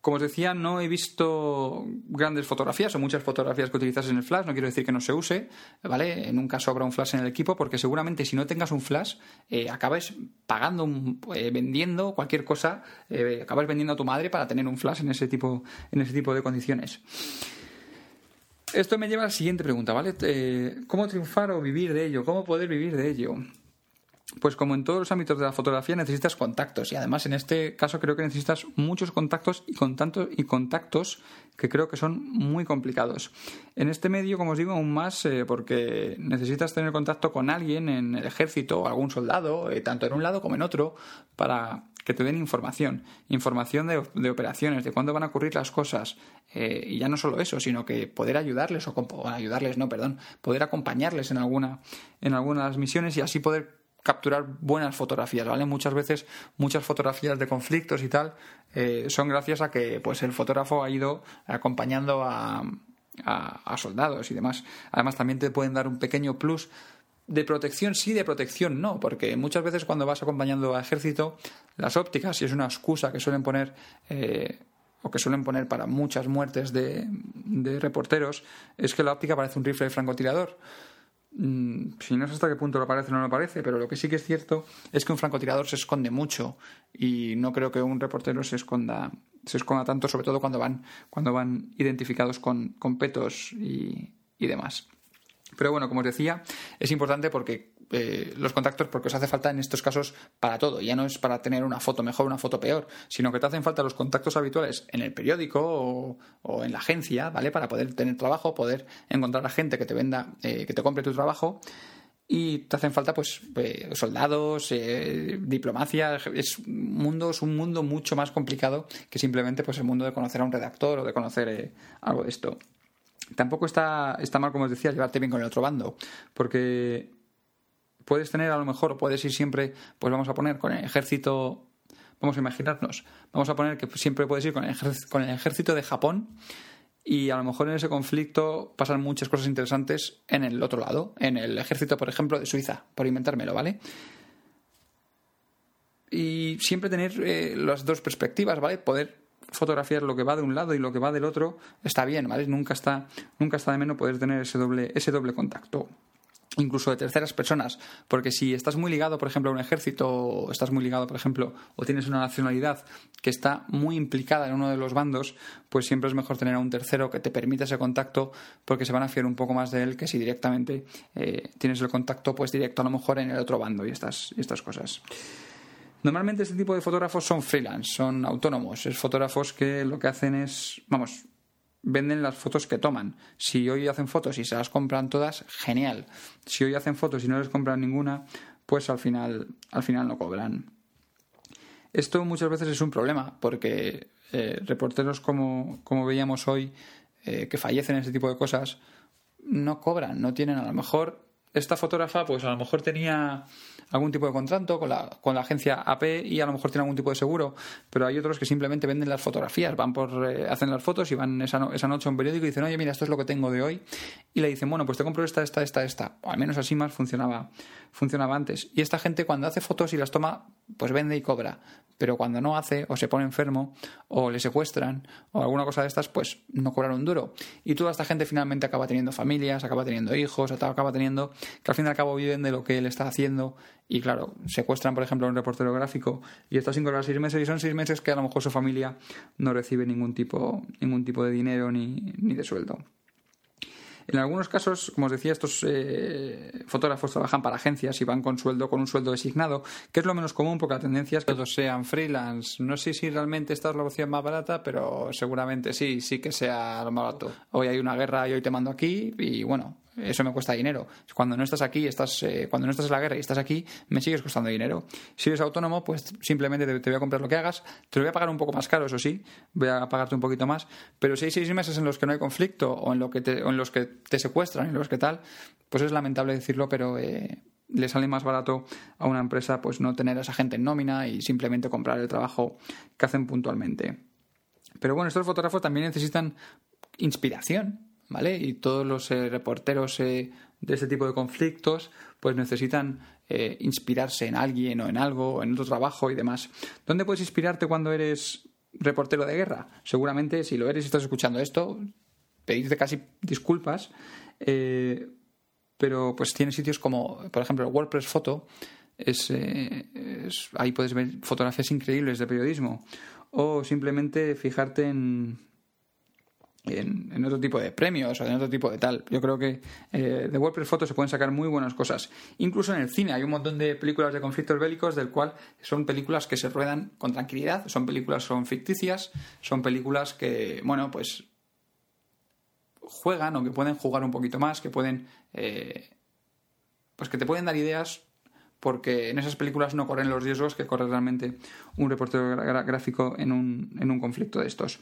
Como os decía, no he visto grandes fotografías o muchas fotografías que utilizas en el flash. No quiero decir que no se use, ¿vale? Nunca sobra un flash en el equipo porque seguramente si no tengas un flash, eh, acabes pagando, eh, vendiendo cualquier cosa, eh, acabas vendiendo a tu madre para tener un flash en ese tipo, en ese tipo de condiciones. Esto me lleva a la siguiente pregunta, ¿vale? ¿Cómo triunfar o vivir de ello? ¿Cómo poder vivir de ello? Pues como en todos los ámbitos de la fotografía necesitas contactos y además en este caso creo que necesitas muchos contactos y, y contactos que creo que son muy complicados. En este medio, como os digo, aún más eh, porque necesitas tener contacto con alguien en el ejército o algún soldado, eh, tanto en un lado como en otro, para que te den información, información de, operaciones, de cuándo van a ocurrir las cosas, eh, y ya no solo eso, sino que poder ayudarles o, ayudarles, no, perdón, poder acompañarles en alguna en algunas de misiones y así poder capturar buenas fotografías, ¿vale? Muchas veces, muchas fotografías de conflictos y tal eh, son gracias a que pues el fotógrafo ha ido acompañando a, a, soldados y demás. Además, también te pueden dar un pequeño plus de protección sí, de protección no, porque muchas veces cuando vas acompañando a ejército, las ópticas, y es una excusa que suelen poner eh, o que suelen poner para muchas muertes de, de reporteros, es que la óptica parece un rifle de francotirador. Mm, si no sé hasta qué punto lo parece o no lo parece, pero lo que sí que es cierto es que un francotirador se esconde mucho y no creo que un reportero se esconda se esconda tanto, sobre todo cuando van cuando van identificados con, con petos y, y demás. Pero bueno, como os decía, es importante porque eh, los contactos porque os hace falta en estos casos para todo. Ya no es para tener una foto mejor, una foto peor, sino que te hacen falta los contactos habituales en el periódico o, en la agencia, ¿vale? Para poder tener trabajo, poder encontrar a gente que te venda, eh, que te compre tu trabajo. Y te hacen falta, pues, eh, soldados, diplomacia. Es un, mundo, es un mundo mucho más complicado que simplemente pues, el mundo de conocer a un redactor o de conocer algo de esto. Tampoco está, está mal, como os decía, llevarte bien con el otro bando, porque puedes tener a lo mejor, puedes ir siempre, pues vamos a poner con el ejército, vamos a imaginarnos, vamos a poner que siempre puedes ir con el, con el ejército de Japón y a lo mejor en ese conflicto pasan muchas cosas interesantes en el otro lado, en el ejército, por ejemplo, de Suiza, por inventármelo, ¿vale? Y siempre tener eh, las dos perspectivas, ¿vale? Poder fotografiar lo que va de un lado y lo que va del otro está bien, ¿vale? Nunca está, nunca está de menos poder tener ese doble, ese doble contacto incluso de terceras personas, porque si estás muy ligado, por ejemplo, a un ejército, o estás muy ligado, por ejemplo, o tienes una nacionalidad que está muy implicada en uno de los bandos, pues siempre es mejor tener a un tercero que te permita ese contacto, porque se van a fiar un poco más de él que si directamente eh, tienes el contacto, pues directo a lo mejor en el otro bando y estas, y estas cosas. Normalmente este tipo de fotógrafos son freelance, son autónomos, es fotógrafos que lo que hacen es, vamos, venden las fotos que toman. Si hoy hacen fotos y se las compran todas, genial. Si hoy hacen fotos y no les compran ninguna, pues al final, al final no cobran. Esto muchas veces es un problema, porque eh, reporteros como, como, veíamos hoy, eh, que fallecen en ese tipo de cosas, no cobran, no tienen a lo mejor esta fotógrafa, pues a lo mejor tenía algún tipo de contrato con la, con la agencia AP y a lo mejor tiene algún tipo de seguro, pero hay otros que simplemente venden las fotografías, van por, eh, hacen las fotos y van esa, esa noche a un periódico y dicen, oye, mira, esto es lo que tengo de hoy y le dicen, bueno, pues te compro esta, esta, esta, esta. O al menos así más funcionaba, funcionaba antes. Y esta gente cuando hace fotos y las toma, pues vende y cobra. Pero cuando no hace, o se pone enfermo, o le secuestran, o alguna cosa de estas, pues no cobran un duro. Y toda esta gente finalmente acaba teniendo familias, acaba teniendo hijos, acaba teniendo que al fin y al cabo viven de lo que él está haciendo. Y claro, secuestran, por ejemplo, a un reportero gráfico y está sin cobrar seis meses, y son seis meses que a lo mejor su familia no recibe ningún tipo, ningún tipo de dinero ni, ni de sueldo. En algunos casos, como os decía, estos eh, fotógrafos trabajan para agencias y van con sueldo, con un sueldo designado, que es lo menos común porque la tendencia es que todos sean freelance. No sé si realmente esta es la opción más barata, pero seguramente sí, sí que sea lo más barato. Hoy hay una guerra y hoy te mando aquí y bueno, eso me cuesta dinero. Cuando no estás aquí, estás, eh, cuando no estás en la guerra y estás aquí, me sigues costando dinero. Si eres autónomo, pues simplemente te, voy a comprar lo que hagas. Te lo voy a pagar un poco más caro, eso sí, voy a pagarte un poquito más. Pero si hay seis meses en los que no hay conflicto o en, lo que te, en los que te secuestran y los que tal, pues es lamentable decirlo, pero eh, le sale más barato a una empresa pues no tener a esa gente en nómina y simplemente comprar el trabajo que hacen puntualmente. Pero bueno, estos fotógrafos también necesitan inspiración ¿vale? Y todos los eh, reporteros eh, de este tipo de conflictos pues necesitan eh, inspirarse en alguien o en algo, en otro trabajo y demás. ¿Dónde puedes inspirarte cuando eres reportero de guerra? Seguramente si lo eres y estás escuchando esto, pedirte casi disculpas, pero pues tiene sitios como, por ejemplo, WordPress Photo, es, ahí puedes ver fotografías increíbles de periodismo o simplemente fijarte en, en, otro tipo de premios o en otro tipo de tal. Yo creo que eh, de WordPress Photo se pueden sacar muy buenas cosas. Incluso en el cine hay un montón de películas de conflictos bélicos del cual son películas que se ruedan con tranquilidad, son películas son ficticias, son películas que, bueno, pues juegan o que pueden jugar un poquito más, que pueden, eh, pues que te pueden dar ideas porque en esas películas no corren los riesgos que corre realmente un reportero gráfico en un, en un conflicto de estos.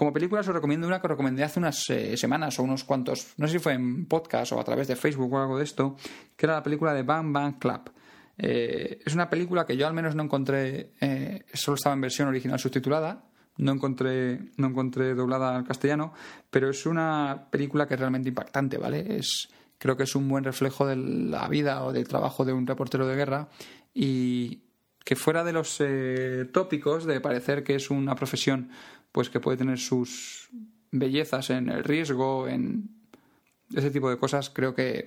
Como película os recomiendo una que recomendé hace unas eh, semanas o unos cuantos, no sé si fue en podcast o a través de Facebook o algo de esto, que era la película de Bang Bang Club. Eh, es una película que yo al menos no encontré, eh, solo estaba en versión original subtitulada, no encontré, no encontré doblada al castellano, pero es una película que es realmente impactante, ¿vale? Es, creo que es un buen reflejo de la vida o del trabajo de un reportero de guerra y que fuera de los tópicos de parecer que es una profesión pues que puede tener sus bellezas en el riesgo, en ese tipo de cosas, creo que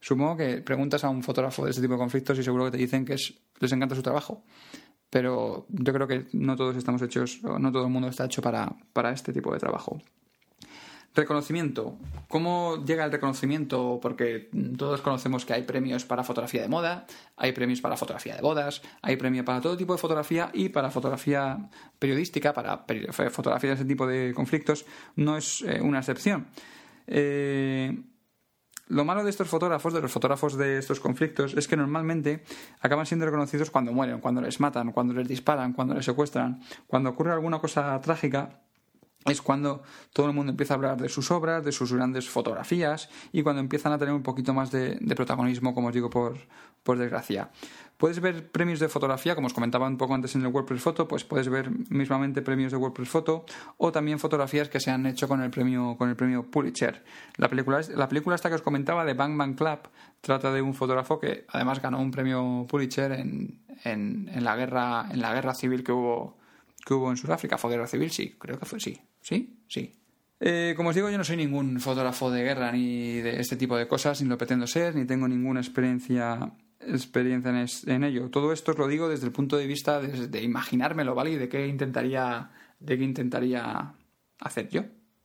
supongo que preguntas a un fotógrafo de ese tipo de conflictos y seguro que te dicen que es, les encanta su trabajo. Pero yo creo que no todos estamos hechos, no todo el mundo está hecho para, para este tipo de trabajo. Reconocimiento. ¿Cómo llega el reconocimiento? Porque todos conocemos que hay premios para fotografía de moda, hay premios para fotografía de bodas, hay premios para todo tipo de fotografía y para fotografía periodística, para fotografía de ese tipo de conflictos, no es eh, una excepción. Eh, lo malo de estos fotógrafos, de los fotógrafos de estos conflictos, es que normalmente acaban siendo reconocidos cuando mueren, cuando les matan, cuando les disparan, cuando les secuestran, cuando ocurre alguna cosa trágica es cuando todo el mundo empieza a hablar de sus obras, de sus grandes fotografías y cuando empiezan a tener un poquito más de, protagonismo, como os digo, por, desgracia. Puedes ver premios de fotografía, como os comentaba un poco antes en el WordPress Photo, pues puedes ver mismamente premios de WordPress Photo o también fotografías que se han hecho con el premio, con el premio Pulitzer. La película, la película esta que os comentaba de Bang Bang Club trata de un fotógrafo que además ganó un premio Pulitzer en, en, en la, guerra, en la guerra civil que hubo, que hubo en Sudáfrica. ¿Fue guerra civil? Sí, creo que fue sí. ¿Sí? Sí. Eh, como os digo, yo no soy ningún fotógrafo de guerra ni de este tipo de cosas, ni lo pretendo ser, ni tengo ninguna experiencia, experiencia en, ello. Todo esto os lo digo desde el punto de vista de, imaginármelo, ¿vale? Y de qué intentaría, de qué intentaría hacer yo.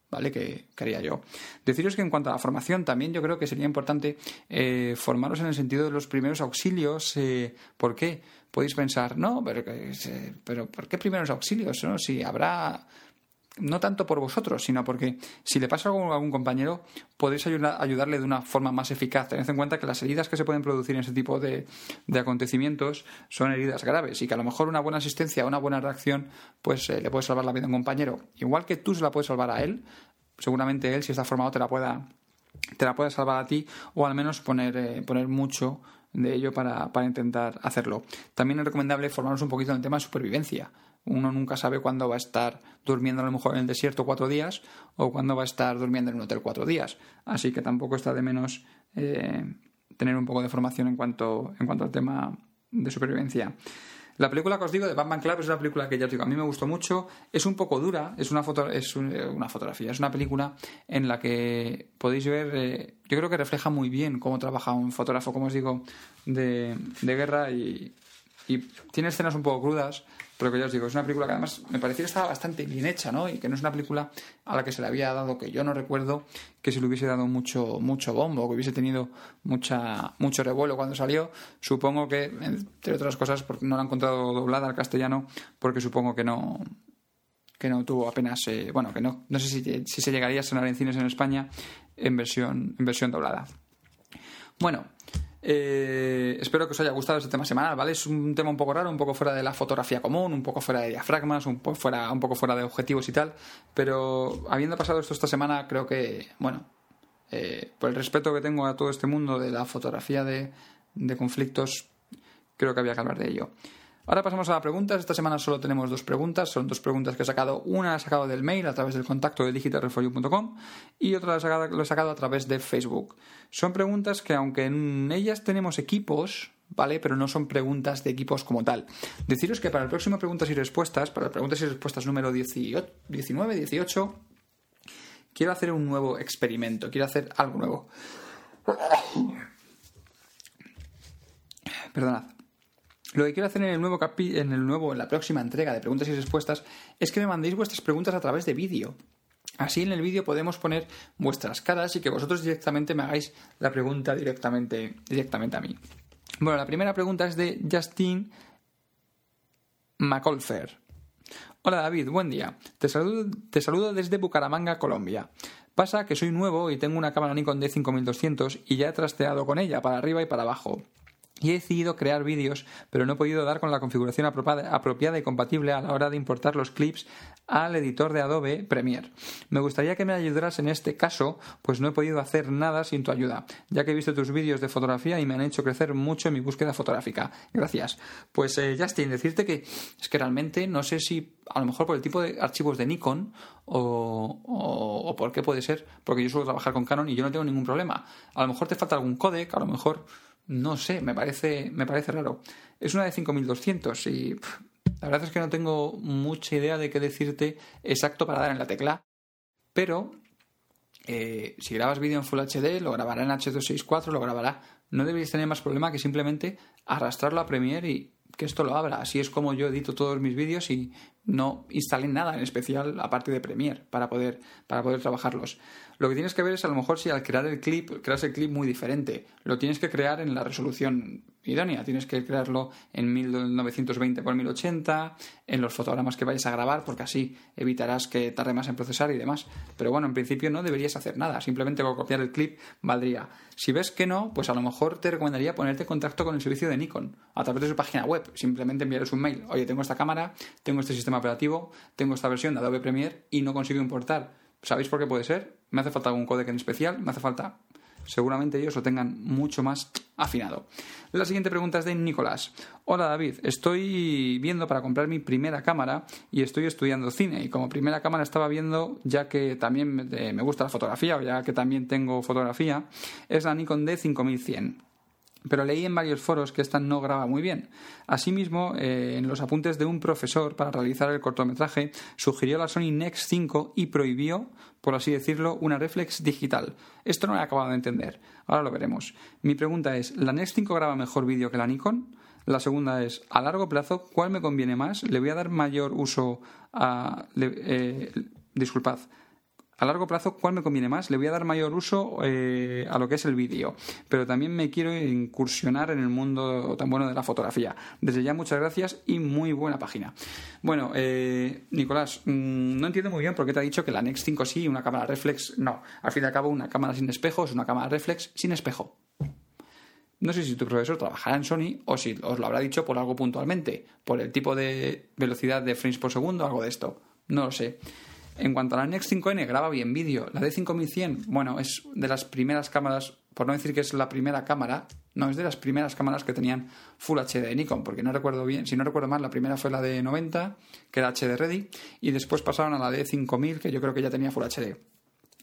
¿vale? ¿Qué, haría yo? Deciros que en cuanto a la formación, también yo creo que sería importante eh, formaros en el sentido de los primeros auxilios. Eh, ¿Por qué? Podéis pensar, no, pero, pero ¿por qué primeros auxilios? ¿no? Si habrá no tanto por vosotros, sino porque si le pasa algo a algún compañero, podéis ayudarle de una forma más eficaz. Tened en cuenta que las heridas que se pueden producir en ese tipo de, acontecimientos son heridas graves y que a lo mejor una buena asistencia, una buena reacción, pues eh, le puede salvar la vida a un compañero. Igual que tú se la puedes salvar a él, seguramente él, si está formado, te la pueda, te la pueda salvar a ti o al menos poner, eh, poner mucho de ello para, para intentar hacerlo. También es recomendable formarnos un poquito en el tema de supervivencia Uno nunca sabe cuándo va a estar durmiendo a lo mejor en el desierto cuatro días o cuándo va a estar durmiendo en un hotel cuatro días. Así que tampoco está de menos eh, tener un poco de formación en cuanto, en cuanto al tema de supervivencia. La película que os digo de Batman Club es una película que ya os digo, a mí me gustó mucho. Es un poco dura, es una, foto, es una fotografía, es una película en la que podéis ver, eh, yo creo que refleja muy bien cómo trabaja un fotógrafo, como os digo, de, de guerra y, y tiene escenas un poco crudas, pero que ya os digo, es una película que además me pareció que estaba bastante bien hecha, ¿no? Y que no es una película a la que se le había dado, que yo no recuerdo que se le hubiese dado mucho, mucho bombo, que hubiese tenido mucha, mucho revuelo cuando salió. Supongo que, entre otras cosas, porque no la he encontrado doblada al castellano, porque supongo que no que no tuvo apenas, eh, bueno, que no, no sé si, si se llegaría a sonar en cines en España en versión, en versión doblada. Bueno, eh, espero que os haya gustado este tema semanal, ¿vale? Es un tema un poco raro, un poco fuera de la fotografía común, un poco fuera de diafragmas, un poco fuera, un poco fuera de objetivos y tal. Pero habiendo pasado esto esta semana, creo que, bueno, eh, por el respeto que tengo a todo este mundo de la fotografía de, de conflictos, creo que había que hablar de ello. Ahora pasamos a las preguntas. Esta semana solo tenemos dos preguntas. Son dos preguntas que he sacado. Una la he sacado del mail a través del contacto de digitalreforyou.com y otra la he, sacado, he sacado a través de Facebook. Son preguntas que, aunque en ellas tenemos equipos, ¿vale? Pero no son preguntas de equipos como tal. Deciros que para el próximo preguntas y respuestas, para preguntas y respuestas número 18, 19, 18, quiero hacer un nuevo experimento. Quiero hacer algo nuevo. Perdonad. Lo que quiero hacer en el nuevo en el nuevo, en la próxima entrega de preguntas y respuestas, es que me mandéis vuestras preguntas a través de vídeo. Así en el vídeo podemos poner vuestras caras y que vosotros directamente me hagáis la pregunta directamente, directamente a mí. Bueno, la primera pregunta es de Justin McAulfer. Hola David, buen día. Te saludo, te saludo desde Bucaramanga, Colombia. Pasa que soy nuevo y tengo una cámara Nikon D5200 y ya he trasteado con ella para arriba y para abajo y he decidido crear vídeos, pero no he podido dar con la configuración apropiada y compatible a la hora de importar los clips al editor de Adobe Premiere. Me gustaría que me ayudaras en este caso, pues no he podido hacer nada sin tu ayuda, ya que he visto tus vídeos de fotografía y me han hecho crecer mucho en mi búsqueda fotográfica. Gracias. Pues eh, Justin, decirte que es que realmente no sé si a lo mejor por el tipo de archivos de Nikon o, o por qué puede ser, porque yo suelo trabajar con Canon y yo no tengo ningún problema. A lo mejor te falta algún codec, a lo mejor no sé, me parece, me parece raro. Es una de 5200 y la verdad es que no tengo mucha idea de qué decirte exacto para dar en la tecla. Pero eh, si grabas vídeo en Full HD, lo grabará en H264, lo grabará. No deberías tener más problema que simplemente arrastrarlo a Premiere y que esto lo abra. Así es como yo edito todos mis vídeos y no instalé nada en especial aparte de Premiere para poder, para poder trabajarlos. Lo que tienes que ver es a lo mejor si al crear el clip, creas el clip muy diferente. Lo tienes que crear en la resolución idónea. Tienes que crearlo en 1920 x 1080, en los fotogramas que vayas a grabar, porque así evitarás que tarde más en procesar y demás. Pero bueno, en principio no deberías hacer nada. Simplemente copiar el clip valdría. Si ves que no, pues a lo mejor te recomendaría ponerte en contacto con el servicio de Nikon a través de su página web. Simplemente enviarles un mail. Oye, tengo esta cámara, tengo este sistema operativo, tengo esta versión de Adobe Premiere y no consigo importar ¿Sabéis por qué puede ser? Me hace falta algún códec en especial, me hace falta. Seguramente ellos lo tengan mucho más afinado. La siguiente pregunta es de Nicolás. Hola David, estoy viendo para comprar mi primera cámara y estoy estudiando cine. Y como primera cámara estaba viendo, ya que también me gusta la fotografía o ya que también tengo fotografía, es la Nikon D5100 pero leí en varios foros que esta no graba muy bien. Asimismo, eh, en los apuntes de un profesor para realizar el cortometraje, sugirió la Sony Nex 5 y prohibió, por así decirlo, una reflex digital. Esto no he acabado de entender. Ahora lo veremos. Mi pregunta es, ¿la Nex 5 graba mejor vídeo que la Nikon? La segunda es, a largo plazo, ¿cuál me conviene más? ¿Le voy a dar mayor uso a... Eh, disculpad a largo plazo, ¿cuál me conviene más? Le voy a dar mayor uso eh, a lo que es el vídeo, pero también me quiero incursionar en el mundo tan bueno de la fotografía. Desde ya, muchas gracias y muy buena página. Bueno, eh, Nicolás, mm, no entiendo muy bien por qué te ha dicho que la Nex 5 sí una cámara reflex no. Al fin y al cabo, una cámara sin espejo es una cámara reflex sin espejo. No sé si tu profesor trabajará en Sony o si os lo habrá dicho por algo puntualmente, por el tipo de velocidad de frames por segundo, algo de esto. No lo sé. En cuanto a la Nex 5N, graba bien vídeo. La D5100, bueno, es de las primeras cámaras por no decir que es la primera cámara, no, es de las primeras cámaras que tenían Full HD de Nikon, porque no recuerdo bien, si no recuerdo mal, la primera fue la de 90, que era HD Ready, y después pasaron a la de 5000, que yo creo que ya tenía Full HD.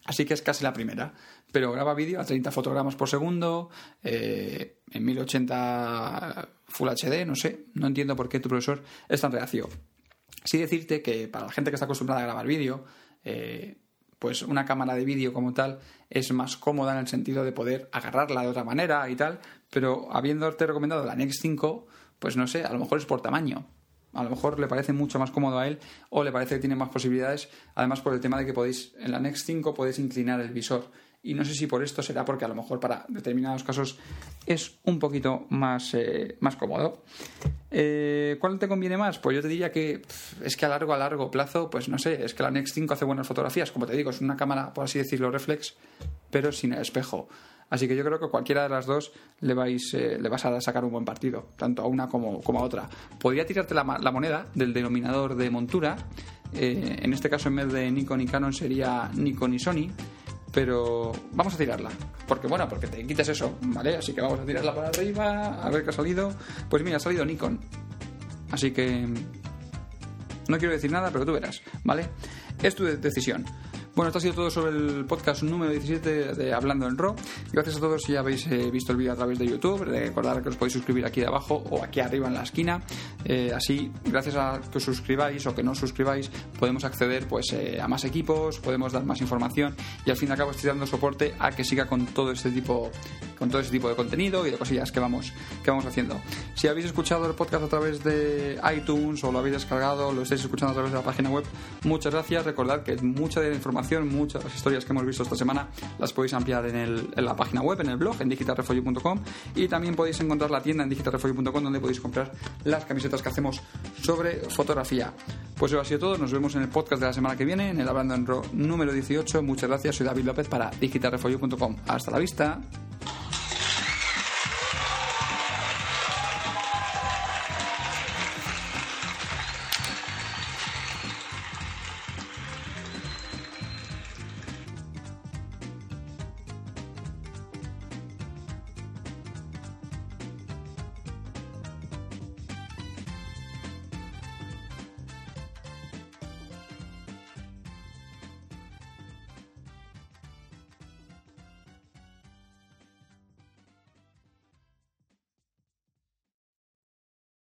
Así que es casi la primera. Pero graba vídeo a 30 fotogramas por segundo, eh, en 1080 Full HD, no sé, no entiendo por qué tu profesor es tan reacio. Sí decirte que para la gente que está acostumbrada a grabar vídeo, eh, pues una cámara de vídeo como tal es más cómoda en el sentido de poder agarrarla de otra manera y tal, pero habiéndote recomendado la Nex 5, pues no sé, a lo mejor es por tamaño. A lo mejor le parece mucho más cómodo a él o le parece que tiene más posibilidades, además por el tema de que podéis, en la Nex 5 podéis inclinar el visor y no sé si por esto será porque a lo mejor para determinados casos es un poquito más, eh, más cómodo. Eh, ¿Cuál te conviene más? Pues yo te diría que es que a largo, a largo plazo, pues no sé, es que la Nex 5 hace buenas fotografías, como te digo, es una cámara, por así decirlo, reflex, pero sin el espejo. Así que yo creo que cualquiera de las dos le, vais, eh, le vas a sacar un buen partido, tanto a una como, como a otra. Podría tirarte la, la moneda del denominador de montura, en este caso en vez de Nikon y Canon sería Nikon y Sony, pero vamos a tirarla. Porque bueno, porque te quites eso, ¿vale? Así que vamos a tirarla para arriba, a ver qué ha salido. Pues mira, ha salido Nikon. Así que no quiero decir nada, pero tú verás, ¿vale? Es tu decisión. Bueno, esto ha sido todo sobre el podcast número 17 de Hablando en RAW. Gracias a todos si habéis eh, visto el vídeo a través de YouTube. Recordad que os podéis suscribir aquí abajo o aquí arriba en la esquina. Eh, así, gracias a que os suscribáis o que no os suscribáis, podemos acceder pues eh, a más equipos, podemos dar más información y al fin y al cabo estoy dando soporte a que siga con todo este tipo con todo este tipo de contenido y de cosillas que vamos que vamos haciendo. Si habéis escuchado el podcast a través de iTunes o lo habéis descargado, lo estáis escuchando a través de la página web, muchas gracias. Recordad que mucha de la información muchas historias que hemos visto esta semana las podéis ampliar en, el, en la página web, en el blog, en digitalrefolio.com y también podéis encontrar la tienda en digitalrefolio.com donde podéis comprar las camisetas que hacemos sobre fotografía. Pues eso ha sido todo, nos vemos en el podcast de la semana que viene, en el Hablando en Ro número 18. Muchas gracias, soy David López para digitalrefolio.com. Hasta la vista.